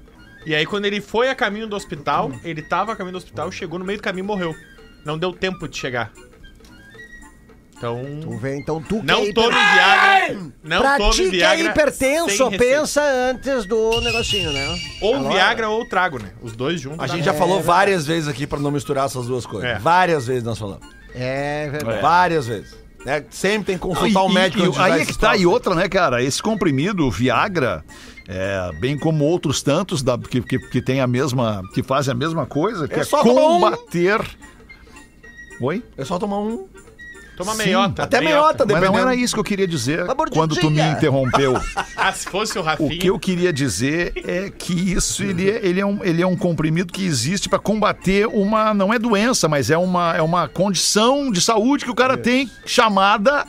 E aí, quando ele foi a caminho do hospital, ele tava a caminho do hospital, chegou no meio do caminho e morreu. Não deu tempo de chegar. Então. Tu vê, então tu que Não é tome hiper- Viagra. Não pra tome ti que é Viagra. hipertenso, sem receita. pensa antes do negocinho, né? Ou Alô? Viagra ou trago, né? Os dois juntos. A gente merda. já falou várias vezes aqui pra não misturar essas duas coisas. É. Várias vezes nós falamos. É verdade. Várias vezes. Né? Sempre tem que consultar o médico e- aí é que tá, e outra, né, cara? Esse comprimido, o Viagra, é, bem como outros tantos da, que, que, que tem a mesma. que fazem a mesma coisa, que É é, só tomar um. combater. Oi? É só tomar um. Toma Sim, meiota. até meiota, Mas não Dependendo. era isso que eu queria dizer quando tu me interrompeu. Ah, se fosse o O Rafinha. que eu queria dizer é que isso ele é, ele é, um, ele é um comprimido que existe para combater uma não é doença, mas é uma, é uma condição de saúde que o cara tem chamada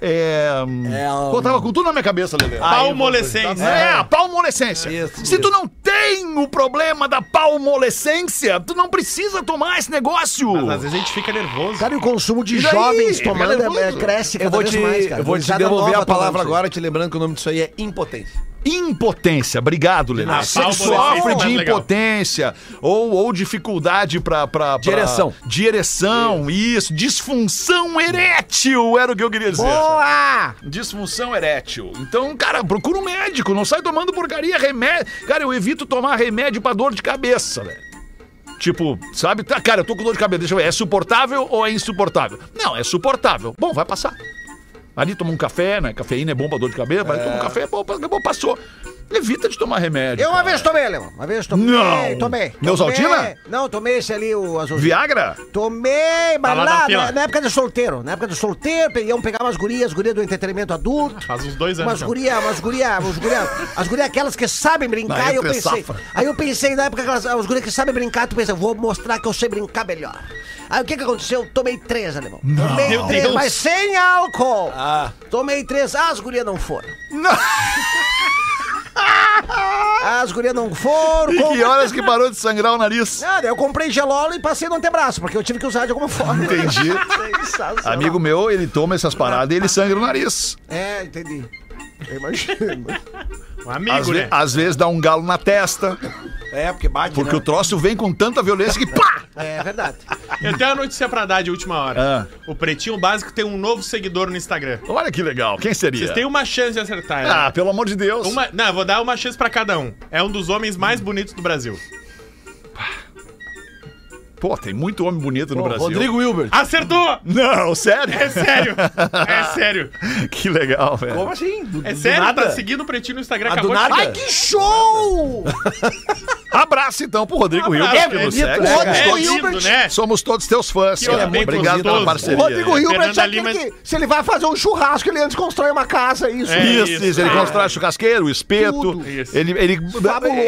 é, É, um- Pô, tava com tudo na minha cabeça, Lelê. Palmolescência. É, a palmolescência. Isso, Se isso. tu não tem o problema da palmolescência, tu não precisa tomar esse negócio. Mas às vezes a gente fica nervoso. Cara, e o consumo de E daí? jovens tomando é, nervoso. cresce cada Eu vou vez te, mais, cara. eu vou te devolver a palavra agora, te lembrando que o nome disso aí é impotência. Impotência, obrigado, Lelê. Ah, Você sofre é de impotência ou, ou dificuldade pra, pra. De ereção, isso. Disfunção erétil era o que eu queria dizer. Boa! Disfunção erétil. Então, cara, procura um médico, não sai tomando porcaria, remédio. Cara, eu evito tomar remédio pra dor de cabeça, velho. Tipo, sabe? Tá, cara, eu tô com dor de cabeça, deixa eu ver, é suportável ou é insuportável? Não, é suportável. Bom, vai passar. Ali toma um café, né? Cafeína é bom pra dor de cabeça, mas toma um café, bom, bom, passou. Evita de tomar remédio. Eu uma cara. vez tomei, Leão. Uma vez tomei. Não. Tomei. Neusaltina? Tomei. Não, tomei esse ali, o azul. Viagra? Tomei, mas Tava na lá, fila. na, na época de solteiro. Na época de solteiro, iam pegar umas gurias, as gurias do entretenimento adulto. Faz uns dois anos. Umas gurias, umas gurias, umas gurias, as gurias aquelas que sabem brincar, e eu entre pensei. safra. Aí eu pensei, na época, aquelas, as gurias que sabem brincar, tu pensa, vou mostrar que eu sei brincar melhor. Aí o que que aconteceu? Tomei três, alemão. Tomei Meu três, Deus. mas sem álcool. Ah. Tomei três, ah, as gurias não foram. Não. As gurias não foram. E que horas que parou de sangrar o nariz? Daí eu comprei gelolo e passei no antebraço, porque eu tive que usar de alguma forma. Entendi. Amigo meu, ele toma essas paradas e ele sangra o nariz. É, entendi. Eu imagino. Um amigo, Às, ve- né? às vezes dá um galo na testa, É, porque bate, porque né? o troço vem com tanta violência que pá! É verdade. Eu tenho uma notícia pra dar de última hora. Ah. O Pretinho Básico tem um novo seguidor no Instagram. Olha que legal, quem seria? Vocês têm uma chance de acertar. né? Ah, pelo amor de Deus. Uma, não, eu vou dar uma chance pra cada um. É um dos homens mais bonitos do Brasil. Pô, tem muito homem bonito no Pô, Brasil. Rodrigo Wilbert. Acertou! Não, sério? É sério! É sério! que legal, velho. Como assim? Do, É do sério, nada? tá seguindo o Pretinho no Instagram. Ah, acabou de nada? chegar. Ai, que show! Abraço então pro Rodrigo Hilbert, que é nos segue. Somos cara? É todos- lindo, né? Somos todos teus fãs, Que cara. Obrigado pela parceria. Rodrigo É, Hilbert é aquele Lima- que, se ele vai fazer um churrasco, ele antes constrói uma casa, isso. É. Isso, isso. isso, ele constrói churrasqueiro, o espeto, ele, ele,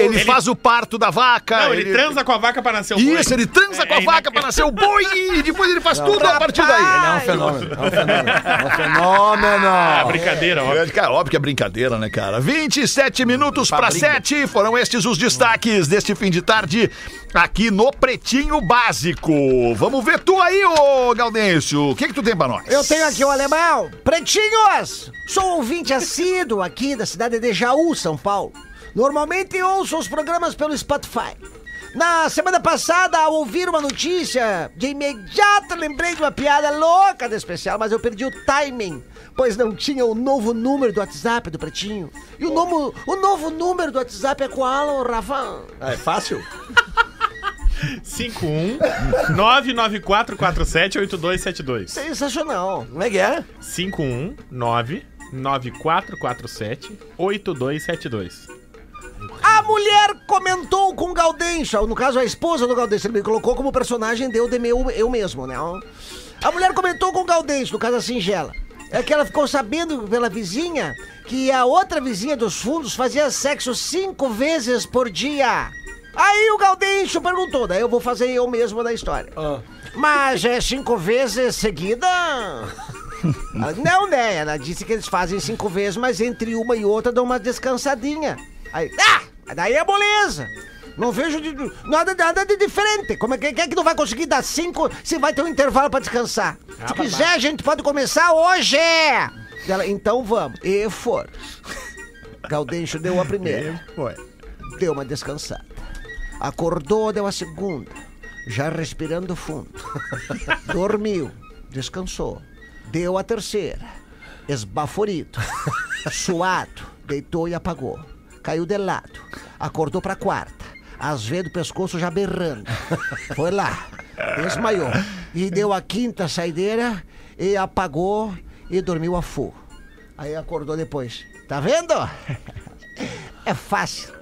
ele, faz o parto da vaca. Não, ele, transa com a vaca pra nascer o. Isso, ele transa É, com a é vaca pra nascer o boi e depois ele faz tudo a partir daí. Ele é um fenômeno. É um fenômeno. É um fenômeno. Ah, brincadeira, ó. Cara, óbvio que é brincadeira, né, cara? 27 minutos para 7 foram estes os destaques deste fim de tarde aqui no Pretinho Básico. Vamos ver tu aí, ô Gaudêncio. O que que tu tem pra nós? Eu tenho aqui o alemão. Pretinhos! Sou ouvinte assíduo aqui da cidade de Jaú, São Paulo. Normalmente ouço os programas pelo Spotify. Na semana passada, ao ouvir uma notícia, de imediato lembrei de uma piada louca de especial, mas eu perdi o timing, pois não tinha o novo número do WhatsApp do Pretinho. E o, novo, o novo número do WhatsApp é qual, ô, Rafa? Ah, é fácil? 51 99447 8272. Sensacional. Como é que é? 51 99447 8272. A mulher comentou com o Gaudêncio, no caso a esposa do Gaudêncio, ele me colocou como personagem deu de meu, eu mesmo, né? A mulher comentou com o Gaudêncio, no caso a Singela. É que ela ficou sabendo pela vizinha que a outra vizinha dos fundos fazia sexo cinco vezes por dia. Aí o Gaudêncio perguntou, daí eu vou fazer eu mesmo da história. Mas é cinco vezes seguida? Ah, Não, né? Ela disse que eles fazem cinco vezes, mas entre uma e outra dão uma descansadinha. Aí, ah, daí é moleza. Não vejo de- nada, nada de diferente. Como é que, é que não vai conseguir dar cinco se vai ter um intervalo pra descansar? Se quiser, a gente pode começar hoje. Ela, então vamos. E for. Gaudêncio deu a primeira. Deu uma descansada. Acordou, deu a segunda. Já respirando fundo. Dormiu. Descansou. Deu a terceira. Esbaforido. Suado. Deitou e apagou. Caiu de lado. Acordou pra quarta. As veias do pescoço já berrando. Foi lá. Desmaiou. E deu a quinta saideira e apagou e dormiu a full. Aí acordou depois. Tá vendo? É fácil.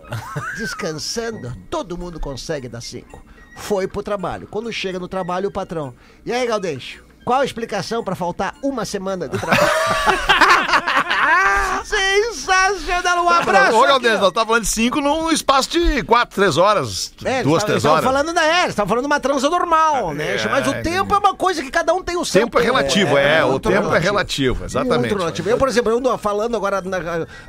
Descansando, todo mundo consegue dar cinco. Foi pro trabalho. Quando chega no trabalho, o patrão. E aí, Galdeixo? Qual a explicação pra faltar uma semana de trabalho? Sensacional! Um abraço! Ô, ó. nós tá falando de cinco num espaço de quatro, três horas. É, duas, três horas. falando da era, estavam falando de uma transa normal, né? Mas o tempo é uma coisa que cada um tem o seu. Tempo é relativo, é. o tempo é relativo, exatamente. Eu, por exemplo, eu ando falando agora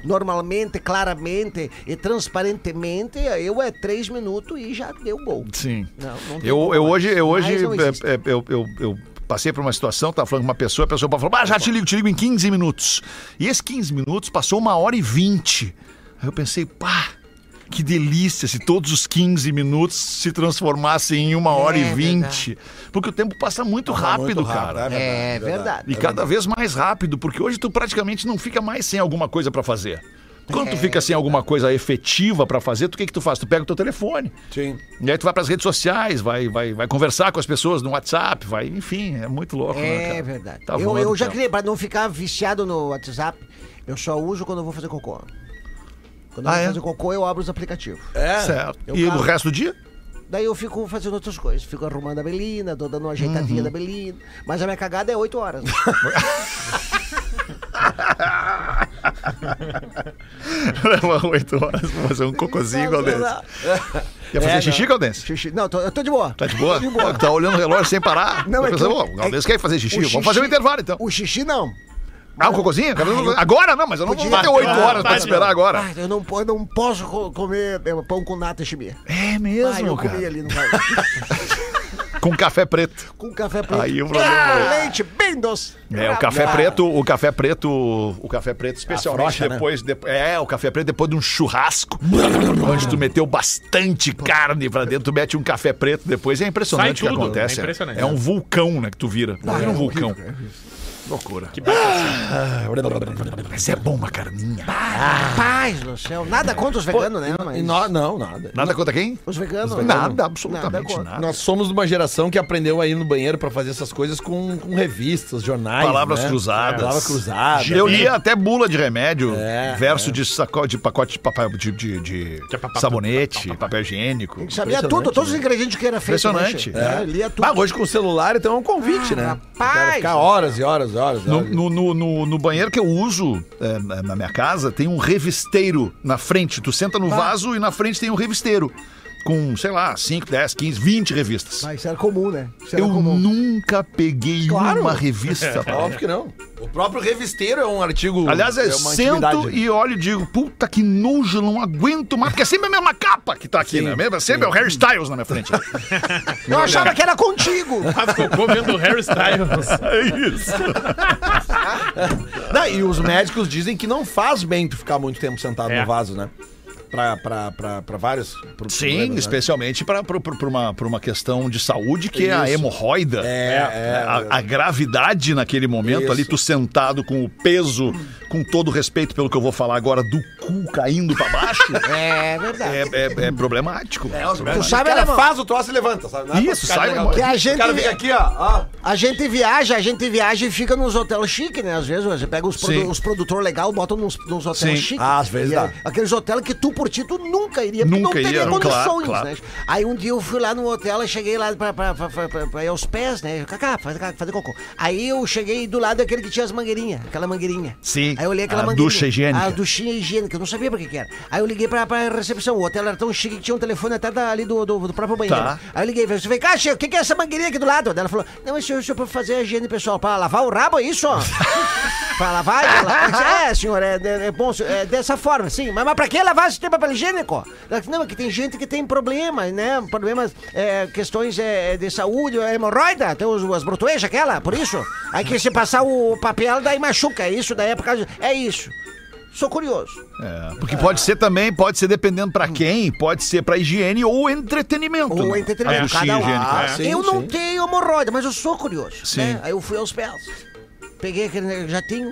normalmente, claramente e transparentemente, eu é três minutos e já deu gol. Sim. Não, não eu, eu hoje, eu hoje é, é, eu, eu, eu passei por uma situação, tava falando com uma pessoa, a pessoa falou, ah, já te ligo, te ligo em 15 minutos. E esses 15 minutos passou uma hora e 20. Aí eu pensei, pá, que delícia se todos os 15 minutos se transformassem em uma hora e É 20. Porque o tempo passa muito rápido, cara. É verdade. E cada vez mais rápido, porque hoje tu praticamente não fica mais sem alguma coisa pra fazer. Quando É tu fica sem alguma coisa efetiva pra fazer, tu o que que tu faz? Tu pega o teu telefone. Sim. E aí tu vai pras redes sociais, vai, vai, vai conversar com as pessoas no WhatsApp, vai, enfim, é muito louco, né, É cara? verdade. Tá eu, eu já criei, pra não ficar viciado no WhatsApp, eu só uso quando eu vou fazer cocô. Quando eu Ah, vou é? fazer cocô, eu abro os aplicativos. É. Certo. Eu E o resto do dia? Daí eu fico fazendo outras coisas. Fico arrumando a Belina, tô dando uma ajeitadinha Uhum. da Belina. Mas a minha cagada é 8 horas. né? Leva oito horas pra fazer um cocôzinho, Galdense. Quer fazer É, xixi, Galdense? Xixi. Não, tô- eu tô de boa. Tá de boa? Tô de boa. Tá olhando o relógio sem parar? Não, Tô é que pensando, eu- "Bom, o Galdense é- quer fazer xixi, o vamos fazer um intervalo então. O xixi não. Ah, um cocôzinho? Eu- Agora não, mas eu não vou Podia- ter oito Ah, horas pra tá, esperar agora. Ah, eu não, eu não posso co- comer é, pão com nata e chimia. É Ah, mesmo, eu cara. comi ali no Com café preto. Com café preto. Aí o problema Ah, é- leite bem doce. É, o café Ah, preto, o café preto, o café preto especialmente frouxa, né? depois, de- é, o café preto depois de um churrasco, onde tu meteu bastante carne pra dentro, tu mete um café preto depois, é impressionante o que tudo, acontece. é impressionante. É um vulcão, né, que tu vira. Tu vira um vulcão. Loucura. Que bacana. Mas é bom uma carninha. Rapaz do céu. Nada contra os veganos, né? Mas não, nada. Nada contra quem? Os veganos. Nada, absolutamente contra. nada. Nós somos de uma geração que aprendeu a ir no banheiro pra fazer essas coisas com, com revistas, jornais. Palavras né? cruzadas. Palavras cruzadas. Eu lia até bula de remédio, É, verso de, saco, de pacote de, papel, de, de, de sabonete, papel higiênico. Sabia Impressionante, tudo, todos os né? ingredientes que era feito. Impressionante. né, che? É, lia tudo. Mas hoje com o celular, então é um convite, né? rapaz! Ficar horas e horas e horas. No, horas. no, no, no- no banheiro que eu uso é, na na minha casa, tem um revisteiro na frente. Tu senta no vaso e na frente tem um revisteiro. Com, sei lá, 5, 10, 15, 20 revistas. Mas isso era comum, né? Isso era Eu comum. nunca peguei Claro. uma revista. Paulo. Óbvio que não. O próprio revisteiro é um artigo. Aliás, eu uma sento antiguidade. e olho e digo, puta que nojo, não aguento mais, porque é sempre a mesma capa que tá aqui, Sim, né? Mesmo- Sempre é o Harry Styles na minha frente. Eu achava que era contigo. Mas ficou vendo o Harry Styles. é isso. Não, e os médicos dizem que não faz bem tu ficar muito tempo sentado É. no vaso, né? Pra vários. pro- Sim, problemas, né? especialmente para uma, pra uma questão de saúde, que é a Isso. hemorroida. É, é. A, a gravidade naquele momento Isso. ali, tu sentado com o peso, com todo o respeito pelo que eu vou falar agora, do cu caindo pra baixo, É verdade. é, é- é problemático. É, os Tu sabe, o cara alemão? faz o troço e levanta, sabe? É Isso, sai. Que a gente- O cara fica aqui, ó. ó. A gente viaja, a gente viaja e fica nos hotéis chiques, né? Às vezes você pega os, produ os produtores legais, botam nos, nos hotéis chiques. Ah, às vezes dá. é Aqueles hotéis que tu por ti, tu nunca iria, porque Nunca não teria ia, condições, claro, claro. né? Aí um dia eu fui lá no hotel, eu cheguei lá pra, pra, pra, pra, pra- ir aos pés, né? Cacá, fazer, fazer cocô. Aí eu cheguei do lado daquele que tinha as mangueirinhas, aquela mangueirinha. Sim, Aí eu olhei aquela a mangueirinha. ducha higiênica. A duchinha higiênica, eu não sabia pra que que era. Aí eu liguei pra, pra recepção, o hotel era tão chique que tinha um telefone até da- ali do, do, do próprio banheiro. Tá. Aí eu liguei, falei, vem cá, o que, que é essa mangueirinha aqui do lado? Ela falou, não, senhor, senhor pra fazer a higiene pessoal, pra lavar o rabo, é isso? pra lavar? Ela, é, senhor, é, é, é bom, é dessa forma, sim. Mas, mas pra que lavar esse tempo papel higiênico? Não, é que tem gente que tem problemas, né? Problemas, é, questões é, de saúde, é, hemorroida, tem os, as brotoejas, aquela, por isso. Aí que se passar o papel, daí machuca, é isso, daí é por causa... É isso. Sou curioso. É, porque pode ser também, pode ser dependendo pra quem, pode ser pra higiene ou entretenimento. Ou né? entretenimento, cada um. Ah, É. sim, eu não sim. tenho hemorroida, mas eu sou curioso. Sim. né? Aí eu fui aos pés. Peguei aquele jatinho.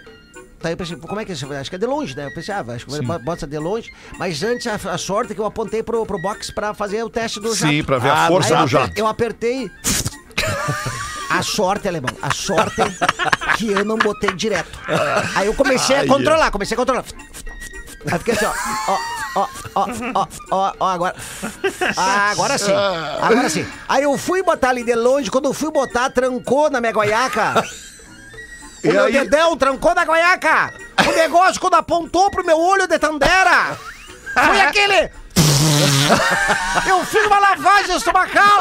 Daí eu pensei, como é que é isso? Acho que é de longe, né? Eu pensei, ah, acho que bota bota de longe. Mas antes, a, a sorte é que eu apontei pro, pro box pra fazer o teste do jato. Sim, pra ver a Ah, força Aí do eu, jato. eu apertei. A sorte, alemão, a sorte é que eu não botei direto. Aí eu comecei a controlar, comecei a controlar. Aí fiquei assim, ó, ó, ó, ó, ó, ó, ó, agora. Ah, agora sim, agora sim. Aí eu fui botar ali de longe, quando eu fui botar, trancou na minha goiaca. O E meu aí? dedão trancou na goiaca. O negócio, quando apontou pro meu olho de Tandera, foi aquele... Eu fiz uma lavagem estomacal.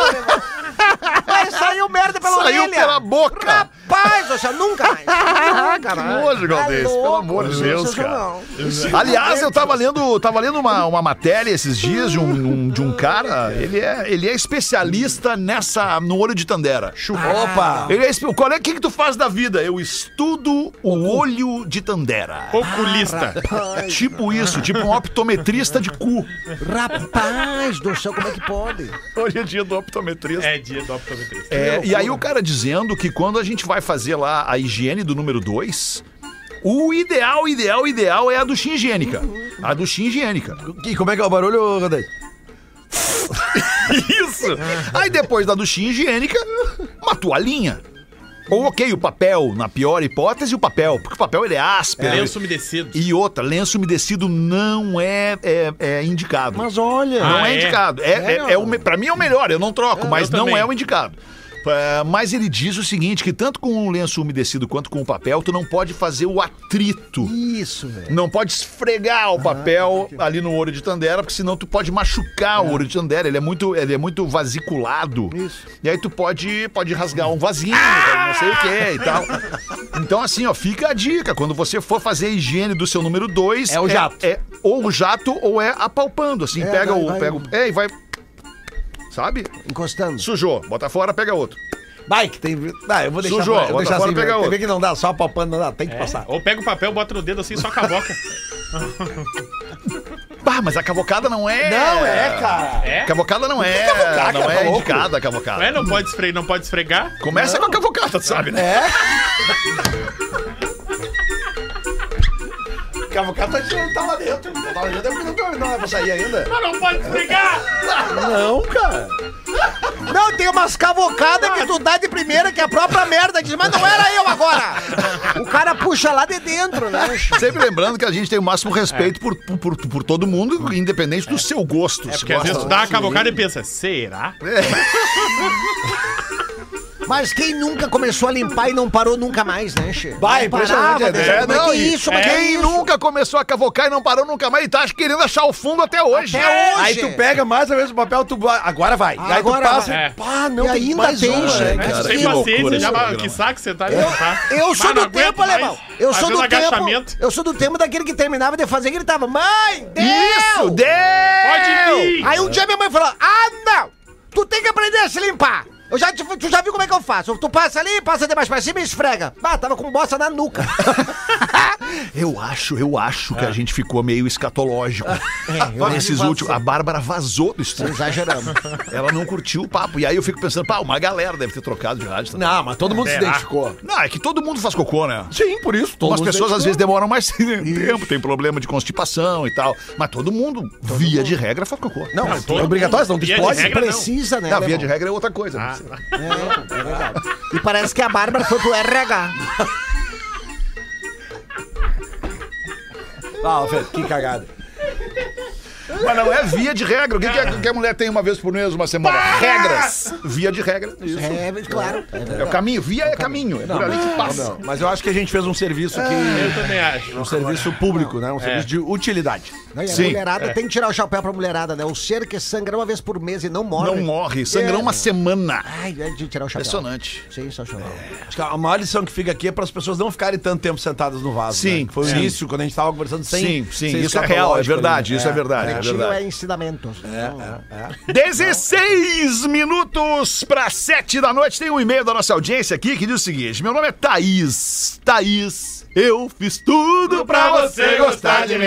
Aí saiu merda pela Saiu orelha. pela boca. Rapaz, você nunca mais. Nunca Que mais. nojo, Galdês, Tá pelo amor de Deus, sensacional. Aliás, eu tava lendo, tava lendo uma, uma matéria esses dias de um, um- de um cara, ele é, ele é especialista nessa, no olho de Tandera. Opa! Ele é, espe- qual é, o que que tu faz da vida? Eu estudo o olho de Tandera. Oculista. Tipo isso, tipo um optometrista de cu. Rapaz do céu, como é que pode? Hoje é dia do optometrista. É dia do optometrista. É, e aí o cara dizendo que quando a gente vai fazer lá a higiene do número 2, o ideal, ideal, ideal é a duchinha higiênica. A duchinha higiênica. E como é que é o barulho, Rodei? Isso! Aí depois da duchinha higiênica, uma toalhinha. Ou ok, o papel, na pior hipótese, o papel, porque o papel ele é áspero. Lenço umedecido. E outra, lenço umedecido não é, é, é indicado. Mas olha. não Ah, é, é? indicado. É, é, é o, me- pra mim é o melhor, eu não troco, mas eu não também. é o indicado. É, mas ele diz o seguinte: que tanto com o lenço umedecido quanto com o papel, tu não pode fazer o atrito. Isso, velho. Não pode esfregar o papel ali no olho de Tandera, porque senão tu pode machucar o olho de Tandera. Ele é muito, ele é muito vasiculado. Isso. E aí tu pode, pode rasgar um vasinho, não sei o que e tal. Então, assim, ó, fica a dica. Quando você for fazer a higiene do seu número 2... É o jato. É, ou o jato ou é apalpando, assim. É, pega, vai- o, vai- pega o... É, e vai... Sabe? Encostando. Sujou. Bota fora, pega outro. Vai, que tem. Ah, eu vou deixar. Sujou, eu vou deixar fora, assim, pega outro. Tem que não dá, só palpando não dá, tem que passar. Ou pega o papel, bota no dedo assim, só com a boca. Bah, mas a cavocada não é... Não é, cara. É? Cavocada não é... cavocar, não cara, é tá louco? indicada a cavocada. Ué, não pode esfregar, não pode esfregar? Começa com a cavocada, sabe, né? É? Cavocado tá, tá lá dentro. Tá lá dentro não, não é pra sair ainda. Mas não pode esfregar! Não, cara. Não, tem umas cavocadas que tu dá de primeira que é a própria merda diz, mas não era eu agora. O cara puxa lá de dentro, né? Sempre lembrando que a gente tem o máximo respeito por, por, por, por todo mundo, independente do seu gosto. É porque às vezes tu dá uma cavocada e pensa, será? Mas quem nunca começou a limpar e não parou nunca mais, né, Che? Vai, impressionante, Parava, né? deixava- mas não, que e- isso, mas que Quem isso? nunca começou a cavocar e não parou nunca mais e tá querendo achar o fundo até hoje. Até hoje. Aí tu pega mais ou menos o papel, tu vai- agora vai. aí tu Agora passa vai. e pá, não E tem ainda mais tem, uma, gente. né, Né? cara? Tem que paciência, loucura já, esse mas programa. que saco você tá. Eu, tá? eu sou do tempo, alemão. Eu sou do tempo. agachamento. Eu sou do tempo daquele que terminava de fazer e gritava: Mãe, deu! Isso, deu! Pode vir! Aí um dia minha mãe falou: Ah, não! Tu tem que aprender a se limpar! Eu já, tu já viu como é que eu faço? Tu passa ali, passa demais pra cima e esfrega. Ah, tava com bosta na nuca. Eu acho, eu acho que a gente ficou meio escatológico. eu Nesses últimos. A Bárbara vazou do estúdio. Exageramos. Ela não curtiu o papo. E aí eu fico pensando, pá, uma galera deve ter trocado de rádio. também. Não, mas todo mundo se identificou. Não, é que todo mundo faz cocô, né? Sim, por isso. Todo mundo pessoas se às vezes demoram mais tempo, tem problema de constipação e tal. Mas todo mundo, via de regra, faz cocô. Não, Não, é todo obrigatório, de explode. regra, não. Precisa, né? Na via de regra é outra coisa. né? É, é verdade. E parece que a Bárbara foi pro RH. Ah, velho, que cagada. Mas não é via de regra. O que, que, a, que a mulher tem uma vez por mês, uma semana? Regras. Via de regra. Isso. É, claro. É É o caminho. Via é caminho. É por ali que passa. Não, mas eu acho que a gente fez um serviço Eu que. também acho. Um serviço público, né? Um serviço de utilidade. Não, e a Sim. mulherada tem que tirar o chapéu pra mulherada, né? O ser que sangra uma vez por mês e não morre. Não morre. Sangrou uma semana. Ai, é de tirar o chapéu. Impressionante. Sensacional. Acho que a maior lição que fica aqui é para as pessoas não ficarem tanto tempo sentadas no vaso. Sim, né? Foi o início, quando a gente estava conversando sem. Sim, sim. sem Isso é real, é verdade. ali, né? Isso é verdade. É Pretinho verdade. é ensinamentos. 16 minutos para 7 da noite. Tem um e-mail da nossa audiência aqui que diz o seguinte: Meu nome é Thaís. Thaís, eu fiz tudo pra você gostar de mim.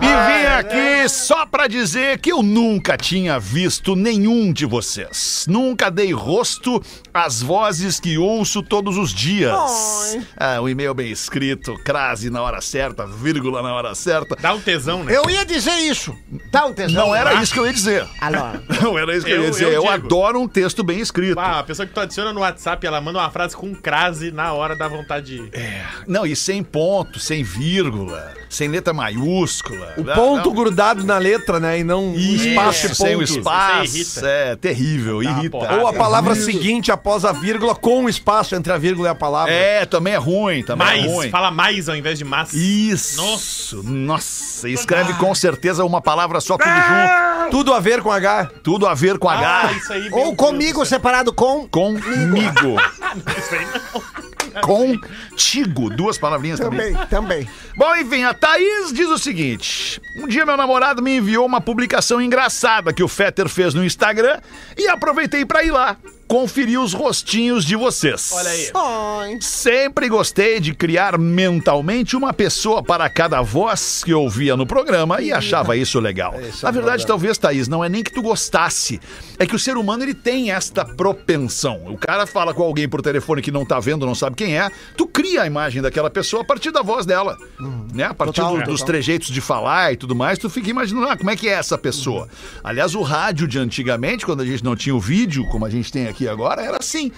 E vim aqui só pra dizer que eu nunca tinha visto nenhum de vocês. Nunca dei rosto às vozes que ouço todos os dias. Ah, um e-mail bem escrito, crase na hora certa, vírgula na hora certa. Dá um tesão, né? Eu ia dizer isso. Dá um tesão. Não era isso que eu ia dizer. Alô. Não era isso que eu, ia Eu- dizer. eu Eu, digo. adoro um texto bem escrito. Ah, a pessoa que tu adiciona no WhatsApp, ela manda uma frase com crase na hora da vontade de. Não, e sem ponto, sem vírgula, sem letra maiúscula. O ponto não. grudado na letra, né? E não um espaço e Isso, sem o ponto. espaço. É terrível, irrita. porrada. Ou a palavra seguinte após a vírgula com o espaço entre a vírgula e a palavra. É, também é ruim, também é Mais, ruim. fala mais ao invés de mas. Isso. Nossa. Nossa. Escreve com certeza uma palavra só tudo Ah! junto. Tudo a ver com H. Tudo a ver com Ah, H. isso aí. Ou Deus comigo céu. separado com. Comigo. Isso aí não. Contigo. Duas palavrinhas também. Também, também. Bom, enfim, a Thaís diz o seguinte: um dia meu namorado me enviou uma publicação engraçada que o Fetter fez no Instagram e aproveitei pra ir lá conferir os rostinhos de vocês. Olha aí. Ai. Sempre gostei de criar mentalmente uma pessoa para cada voz que eu ouvia no programa e achava isso legal. Na verdade, talvez, Thaís, não é nem que tu gostasse. É que o ser humano ele tem esta propensão. O cara fala com alguém por telefone que não tá vendo, não sabe quem é. Tu cria a imagem daquela pessoa a partir da voz dela. Né? A partir Total, do- dos total. trejeitos de falar e tudo mais, tu fica imaginando ah, como é que é essa pessoa. Aliás, o rádio de antigamente, quando a gente não tinha o vídeo, como a gente tem aqui agora, era assim.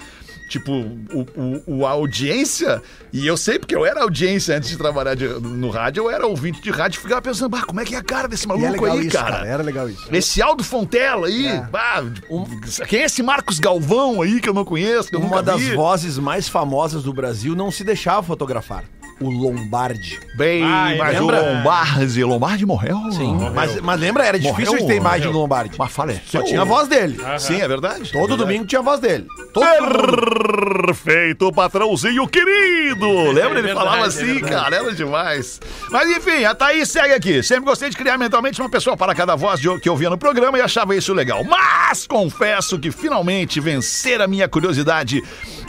Tipo, o, o- o- a audiência, e eu sei porque eu era audiência antes de trabalhar de- no rádio, eu era ouvinte de rádio e ficava pensando, bah, como é que é a cara desse E é maluco legal aí, isso, cara? cara. Era legal isso. Esse Aldo Fontela aí, bah, quem é esse Marcos Galvão aí que eu não conheço, que eu Uma nunca das vi? vozes mais famosas do Brasil não se deixava fotografar. O Lombardi. Bem, Ah, é mas o lembra? Lombardi, Lombardi morreu? Sim. Mas, mas lembra, era difícil Morreu, de ter imagem morreu. do Lombardi. Mas faleceu. Só tinha a voz dele. Sim, é verdade. Todo É verdade. domingo tinha a voz dele. Perfeito, patrãozinho querido! Lembra? Ele verdade, falava é assim, cara, era demais. Mas enfim, a Thaís segue aqui. Sempre gostei de criar mentalmente uma pessoa para cada voz de- que eu via no programa e achava isso legal. Mas confesso que finalmente vencer a minha curiosidade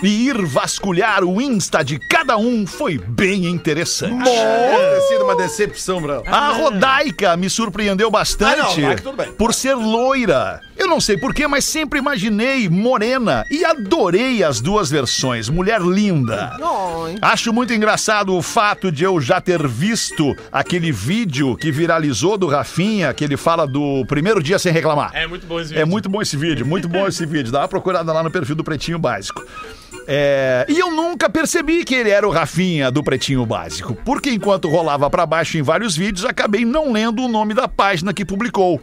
e ir vasculhar o Insta de cada um foi bem interessante. Deve ter sido uma decepção, Brão. A Rodaica me surpreendeu bastante Ah, não, Rodaica, tudo bem. por ser loira. Eu não sei porquê, mas sempre imaginei morena e adorei as duas versões. Mulher linda. Acho muito engraçado o fato de eu já ter visto aquele vídeo que viralizou do Rafinha, que ele fala do primeiro dia sem reclamar. É muito bom esse vídeo. É muito bom esse vídeo, muito bom esse vídeo. Dá uma procurada lá no perfil do Pretinho Básico. É, E eu nunca percebi que ele era o Rafinha do Pretinho Básico, porque enquanto rolava pra baixo em vários vídeos, acabei não lendo o nome da página que publicou.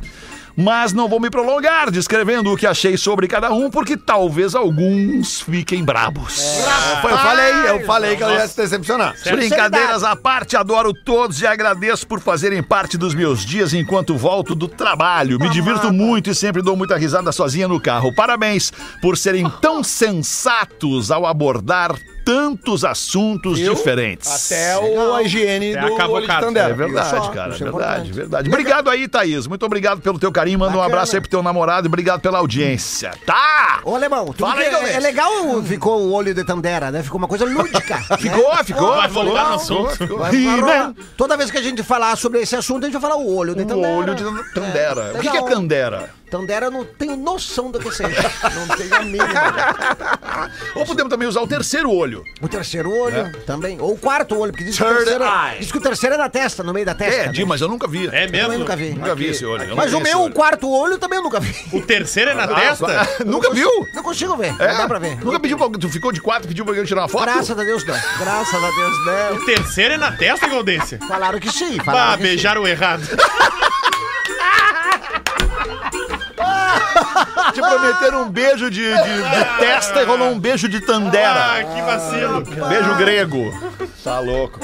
Mas não vou me prolongar descrevendo o que achei sobre cada um, porque talvez alguns fiquem brabos. Foi, eu falei, eu falei que ela ia se decepcionar. Brincadeiras à parte, adoro todos e agradeço por fazerem parte dos meus dias enquanto volto do trabalho. Me divirto muito e sempre dou muita risada sozinha no carro. Parabéns por serem tão sensatos ao abordar tantos assuntos Viu? diferentes. Até o, a higiene Até do cavocata. olho de Tandera. É verdade, só, cara, é isso é verdade, importante. verdade. Obrigado aí, Thaís. Muito obrigado pelo teu carinho. Manda um Bacana. abraço aí pro teu namorado e obrigado pela audiência. Tá! Ô, Alemão, tu Fala aí, é, é legal ficou o olho de Tandera, né? Ficou uma coisa lúdica. Ficou, ficou. Vai ficou, voltar no assunto. ficou. Vai falar- Toda vez que a gente falar sobre esse assunto, a gente vai falar o olho de O Tandera. olho de Tandera. É, o que, que é legal. Tandera? Tandera eu não tenho noção do que seja. Não tenho a mínima. Ou podemos também usar o terceiro olho. O terceiro olho também. Ou o quarto olho, porque diz que, o terceiro, diz que o terceiro é na testa, no meio da testa. É, né? Di, mas eu nunca vi. É Eu também mesmo? nunca vi. Nunca vi esse olho. eu Mas o meu olho. quarto olho também eu nunca vi. O terceiro é na testa? Nunca viu? Não consigo ver. É? Não dá pra ver. Nunca pediu pra Tu ficou de quatro e pediu pra alguém tirar uma foto? Graças a Deus não. Graças a Deus não. O terceiro é na testa, Gaudência? Falaram que sim. Falaram Bah, que sim. beijaram errado. Te prometeram um beijo de, de- de testa e rolou um beijo de Ah, Tandera. que vacilo. Beijo grego. Tá louco.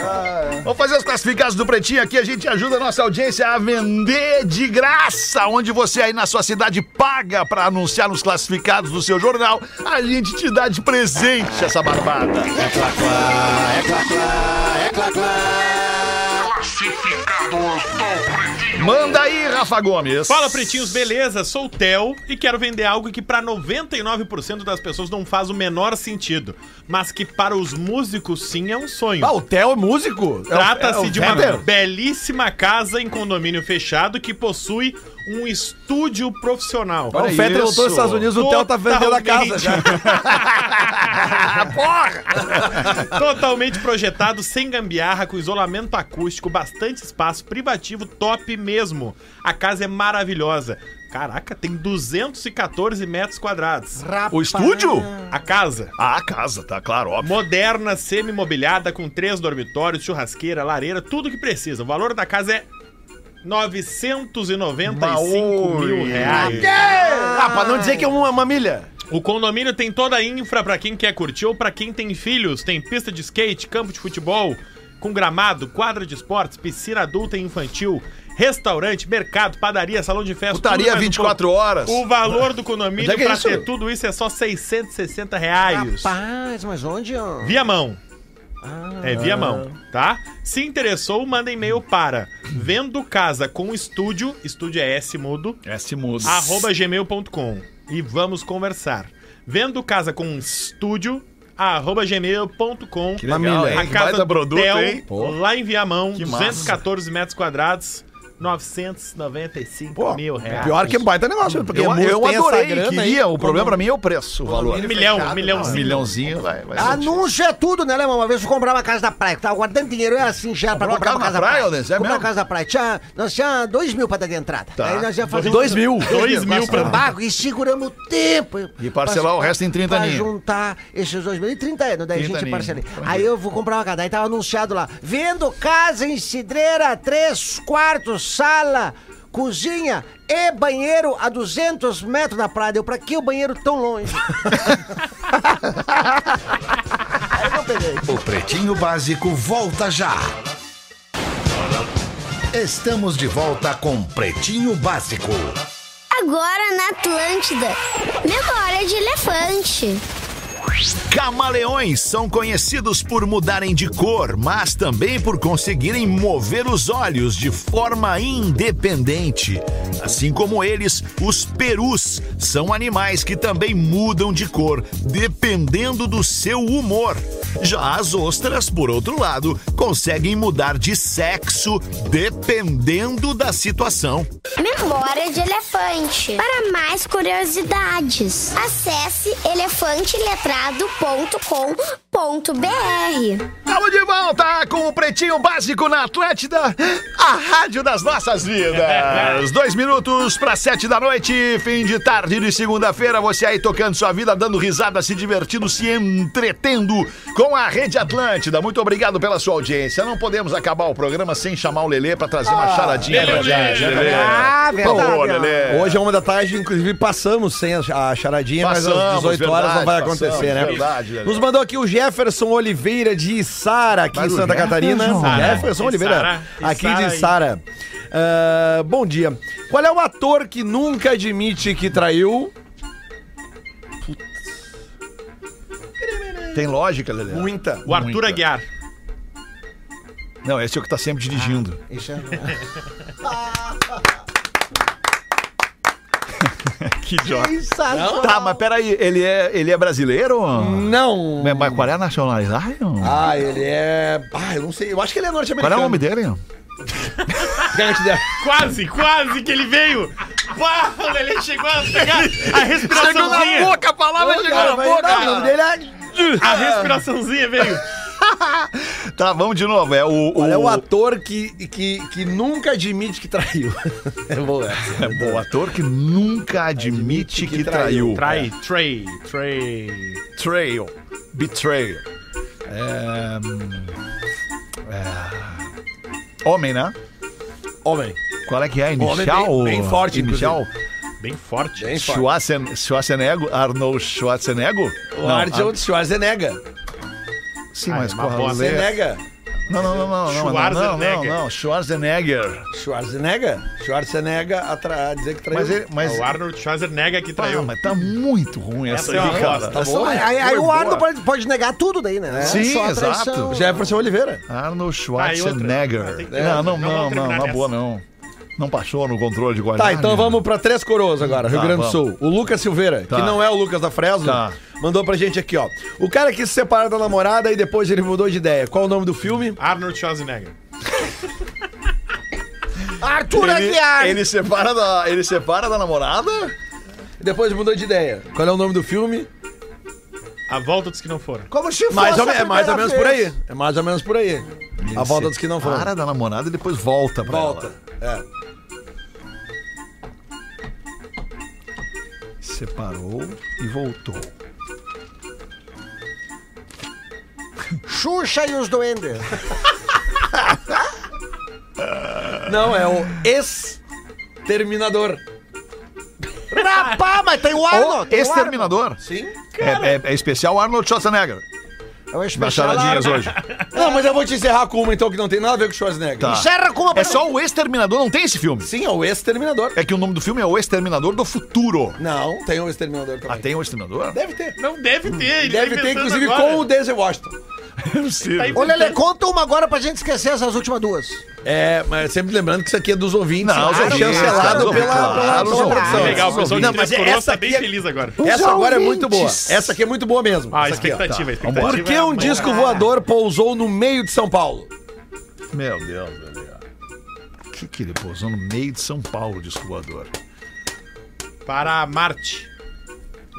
Vamos fazer os classificados do Pretinho aqui. A gente ajuda a nossa audiência a vender de graça. Onde você aí na sua cidade paga pra anunciar nos classificados do seu jornal. A gente te dá de presente essa barbada. Manda aí, Rafa Gomes. Fala, pretinhos, beleza? Sou o Theo e quero vender algo que para 99% das pessoas não faz o menor sentido, mas que para os músicos sim é um sonho. Ah, o Theo é músico? É o- Trata-se é o de uma Weber? belíssima casa em condomínio fechado que possui um estúdio profissional. O Fetter voltou dos Estados Unidos, o Theo tá vendendo a casa já. Totalmente projetado, sem gambiarra, com isolamento acústico, bastante espaço, privativo, top mesmo. A casa é maravilhosa. Caraca, tem 214 metros quadrados. Rapaz. O estúdio? A casa. Ah, a casa, tá claro, óbvio. Moderna, semi-mobiliada, com três dormitórios, churrasqueira, lareira, tudo que precisa. O valor da casa é 995 mil reais. Ah, pra não dizer que é uma, uma milha. O condomínio tem toda a infra pra quem quer curtir ou pra quem tem filhos. Tem pista de skate, campo de futebol, com gramado, quadra de esportes, piscina adulta e infantil, restaurante, mercado, padaria, salão de festa. Putaria tudo mais um 24 pouco. horas. O valor do condomínio é é pra isso? ter tudo isso é só 660 reais. Rapaz, mas onde, ó? Via mão. Ah. É via mão, tá? Se interessou, manda e-mail para vendo casa com estúdio, estúdio é S mudo, S mudo. arroba gmail.com e vamos conversar. Vendo casa com estúdio, arroba gmail.com. Que legal? A casa baita do produto, Theo, hein? lá em Viamão, Que massa. 214 metros quadrados, 995 Pô, mil reais. pior que baita negócio, porque Eu, eu adorei, grana queria. aí, o problema pra mim é o preço, o valor. Um milhão, fechado, um milhãozinho. Um milhãozinho, vai. vai Anúncio é tudo, né, Lemão? Uma vez eu fui comprar uma casa da praia, que tava guardando dinheiro, eu assim, já pra comprar uma casa da praia, praia. É comprar uma casa da praia. Tinha, nós tinha dois mil pra dar de entrada. Tá. Aí nós ia fazer Dois mil? Dois mil pra- Bago, e seguramos o tempo. E parcelar o resto em 30 Pra aninhos. juntar esses dois mil e 30 anos, daí a 30 gente parcela. Aí eu vou comprar uma casa, aí tava anunciado lá, vendo casa em cidreira, três quartos, sala, cozinha e banheiro a 200 metros da praia. Eu, pra que o banheiro tão longe? O Pretinho Básico volta já. Estamos de volta com Pretinho Básico. Agora na Atlântida. Memória de elefante. Camaleões são conhecidos por mudarem de cor, mas também por conseguirem mover os olhos de forma independente. Assim como eles, os perus são animais que também mudam de cor, dependendo do seu humor. Já as ostras, por outro lado, conseguem mudar de sexo dependendo da situação. Memória de elefante. Para mais curiosidades, acesse elefanteletrado.com.br. Estamos de volta com o Pretinho Básico na Atlântida, a rádio das nossas vidas. Dois minutos para sete da noite, fim de tarde de segunda-feira. Você aí tocando sua vida, dando risada, se divertindo, se entretendo com a Rede Atlântida. Muito obrigado pela sua audiência. Não podemos acabar o programa sem chamar o Lelê para trazer uma charadinha pra gente. Lelê. Ah, verdade. Lelê. Hoje é uma da tarde, inclusive passamos sem a, charadinha, mas às Passamos, 18 horas não vai verdade, acontecer, passamos, né? verdade, Lelê. Nos mandou aqui o Jefferson Oliveira de Sara, aqui Mas em Santa? Catarina. Sara. Jefferson Oliveira, Sara, aqui Sara de. Sara. Ah, bom dia. Qual é o ator que nunca admite que traiu? Tem lógica, Lelê? Muita. O Arthur Muita. Aguiar. Não, esse é o que tá sempre dirigindo. Isso é... Que idiota. Tá, mas peraí, ele é, ele é brasileiro? Não. Mas- Mas qual é a nacionalidade? Ah, ele é. Ah, eu não sei. Eu acho que ele é Qual norte-americano. é o nome dele? Quase, quase que ele veio. Pá, ele chegou a pegar a respiraçãozinha. a palavra Cara, mas não, o nome dele é. A respiraçãozinha veio. Tá, vamos de novo. É o. Olha, é o ator que, que, que nunca admite que traiu. É boa essa. É bom, o ator que nunca admite que, traiu. Trai, Trey, Trey. Trail. Betrayal. É, hum, é, Homem, né? Homem. Qual é que é? Homem Inicial? bem- bem forte, Inicial? Bem forte. Bem forte. Schwarzen, Schwarzenegger? Arnold Schwarzenegger? O Arnold Schwarzenegger. Sim, Ah, mas é boa. lê- Schwarzenegger. Não, não, não, não, não, não, não, não, Schwarzenegger. não, Schwarzenegger. Schwarzenegger? Schwarzenegger a, tra... a dizer que traiu. Mas ele, mas, O Arnold Schwarzenegger que Pá, traiu. mas tá muito ruim essa, Essa é aí, cara. tá Essa bom? Aí, aí, o boa. Arno pode, pode negar tudo daí, né? Sim, Só exato. Jefferson Oliveira. Arnold Ah. Schwarzenegger. Ah, não, não, não não, não, boa não. Não passou no controle de qualidade. Tá, então vamos pra Três Coroas agora, Rio Tá, Grande do Sul. O Lucas Silveira, Tá. que não é o Lucas da Fresno, Tá. Mandou pra gente aqui, ó. O cara que se separa da namorada e depois ele mudou de ideia. Qual o nome do filme? Arnold Schwarzenegger. Arthur Ele, Aguiar. ele, separa da, ele separa da namorada? Depois mudou de ideia. Qual é o nome do filme? A volta dos que não foram. Como se fosse Mais ou, é mais ou menos por aí. É mais ou menos por aí. A volta dos que não foram. Para da namorada e depois volta pra Volta. ela. É. Separou e voltou. Xuxa e os Duendes. Não, é o Exterminador. Rapaz, mas tem o O Arno. tem o Exterminador. Sim? É, é- é especial Arnold Schwarzenegger. É Arno. hoje. Não, mas eu vou te encerrar com uma então que não tem nada a ver com o Schwarzenegger. Tá. Encerra com uma É só o Exterminador, não tem esse filme. Sim, é o Exterminador. É que o nome do filme é O Exterminador do Futuro. Não, tem o Exterminador também. Ah, tem o Exterminador? Deve ter. Não deve ter. Ele Deve tá ter, inventando inclusive, agora. com o Denzel Washington. É possível. Tá Ô, Lelê, conta uma agora pra gente esquecer essas últimas duas. É, mas sempre lembrando que isso aqui é dos ouvintes. Não, isso é os chancelado ouvintes, pela, claro, pela, produção. Legal, o pessoal Não, mas essa tá bem aqui é- feliz agora. Essa agora é muito boa. Essa aqui é muito boa mesmo. Ah, aqui, expectativa, a Tá, expectativa. Por que é um disco voador pousou no meio de São Paulo? Meu Deus, velho. O que, que ele pousou no meio de São Paulo, disco voador? Para Marte.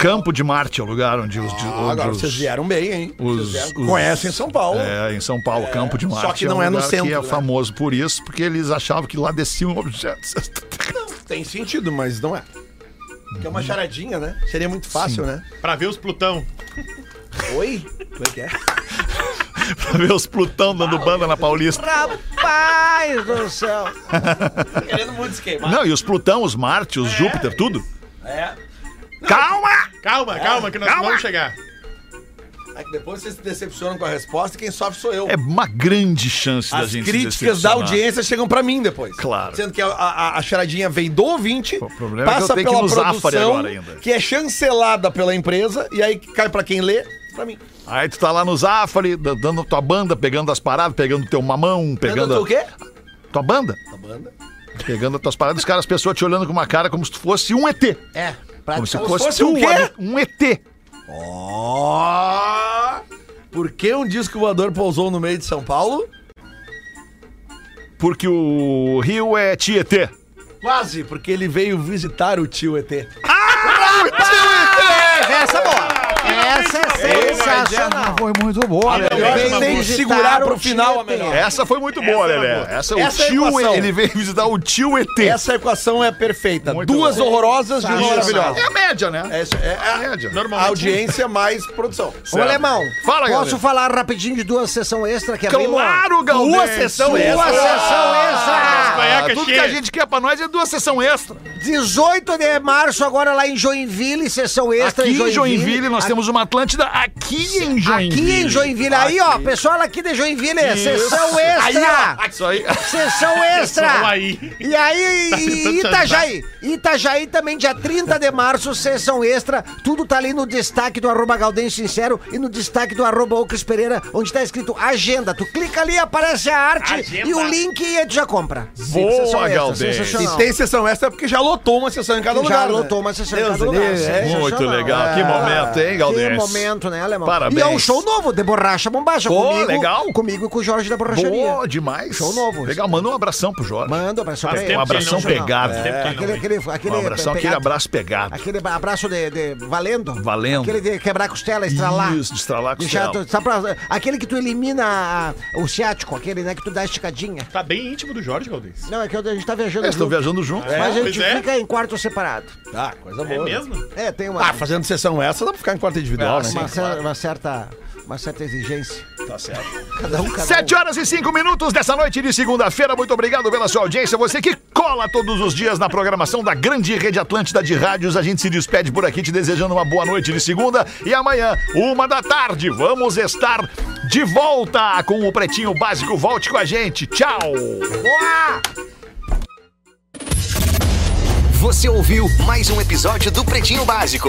Campo de Marte é o lugar onde os. Ah, onde agora os- vocês vieram bem, hein? os- vieram- os- Conhecem São Paulo. É, em São Paulo, Campo de Marte. que não é um no lugar centro, Que é né? famoso por isso, porque eles achavam que lá desciam objetos. Tem sentido, mas não é. Que é uma charadinha, né? Seria muito fácil, né? Pra ver os Plutão. Oi? Como é que é? pra ver os Plutão dando banda na Paulista. Rapaz do céu. Querendo muito esquema. Não, e os Plutão, os Marte, os Júpiter, tudo. É. Calma! Calma, calma, que nós calma. vamos chegar. É que depois vocês se decepcionam com a resposta e quem sofre sou eu. É uma grande chance da As gente se críticas da decepcionar. audiência chegam pra mim depois. Claro. Sendo que a, a- a charadinha vem do ouvinte, O problema é que passa eu tenho que pela no Zafari produção, agora ainda. que é chancelada pela empresa, e aí cai pra quem lê, pra mim. Aí tu tá lá no Zafari, da- dando tua banda, pegando as paradas, pegando teu mamão, pegando Pegando o quê? tua banda, A banda. pegando as tuas paradas, os caras, as pessoas te olhando com uma cara como se tu fosse um ET. É, Como se fosse, fosse um um ET. Ó! Por que um disco voador pousou no meio de São Paulo? Porque o Rio é Tietê. Quase, porque ele veio visitar o tio ET. Essa é boa. Essa é sensacional. Foi muito boa, uma tem que segurar pro o final a melhor. Essa foi muito boa, é Lelé. Essa é o Essa é tio, equação. ele veio visitar o tio ET. Essa equação é perfeita. Muito Duas bom. horrorosas e uma maravilhosa. É a média, né? É, isso, é a média. Normalmente. audiência mais produção. Ô, Alemão, Fala, posso galera. falar rapidinho de duas sessão extra que abrimos? Claro, Galdês. Duas sessão Duas extra. sessão extra! Cueca tudo que a gente quer pra nós é duas sessão extra. 18 de março, agora lá em Joinville, sessão extra Aqui em Joinville, nós Aqui- temos uma Atlântida aqui em Joinville. Aqui em Joinville. Aí, ó, pessoal aqui de Joinville, sessão extra! Isso aí. Sessão extra! Aí. E aí, Tá e Itajaí? Itajaí também, dia 30 de março, sessão extra. Tudo tá ali no destaque do arroba Sincero e no destaque do arroba Ocris Pereira, onde tá escrito agenda. Tu clica ali, aparece a arte Agenda. e o link e aí tu já compra. Boa, Galdêncio. E tem sessão extra porque já lotou uma sessão em cada Já lugar. né? lotou uma sessão em Deus cada lugar. livre, é. Muito legal. Que momento, hein, Galdês? Momento, né, Alemão? Parabéns. E é um show novo, de borracha bombacha. Pô, comigo, legal. Comigo e com o Jorge da Borracharia. Boa demais. Show novo. Legal, manda um abração pro Jorge. Manda um abraço Faz pra ele. Um abração pegado. Aquele, aquele, aquele, Um abração, aquele abraço pegado. Aquele abraço de, de valendo. Valendo. Aquele de quebrar costela, estralar. Isso, de estralar Deixar costela. pra- aquele que tu elimina a- o ciático, aquele né, que tu dá esticadinha. Tá bem íntimo do Jorge, Galdês. Não, é que a gente tá viajando Eles estão junto, viajando junto. mas a pois gente é. fica em quarto separado. Ah, coisa É boa. mesmo? É, tem uma, Ah, fazendo sessão essa dá pra ficar em quarto individual, Ah, né? uma, cer- uma certa, uma certa exigência. Tá certo. Cada um, cada Sete um. horas e cinco minutos dessa noite de segunda-feira. Muito obrigado pela sua audiência. Você que cola todos os dias na programação da grande rede Atlântida de rádios. A gente se despede por aqui te desejando uma boa noite de segunda. E amanhã, uma da tarde, vamos estar de volta com o Pretinho Básico. Volte com a gente. Tchau. Você ouviu mais um episódio do Pretinho Básico.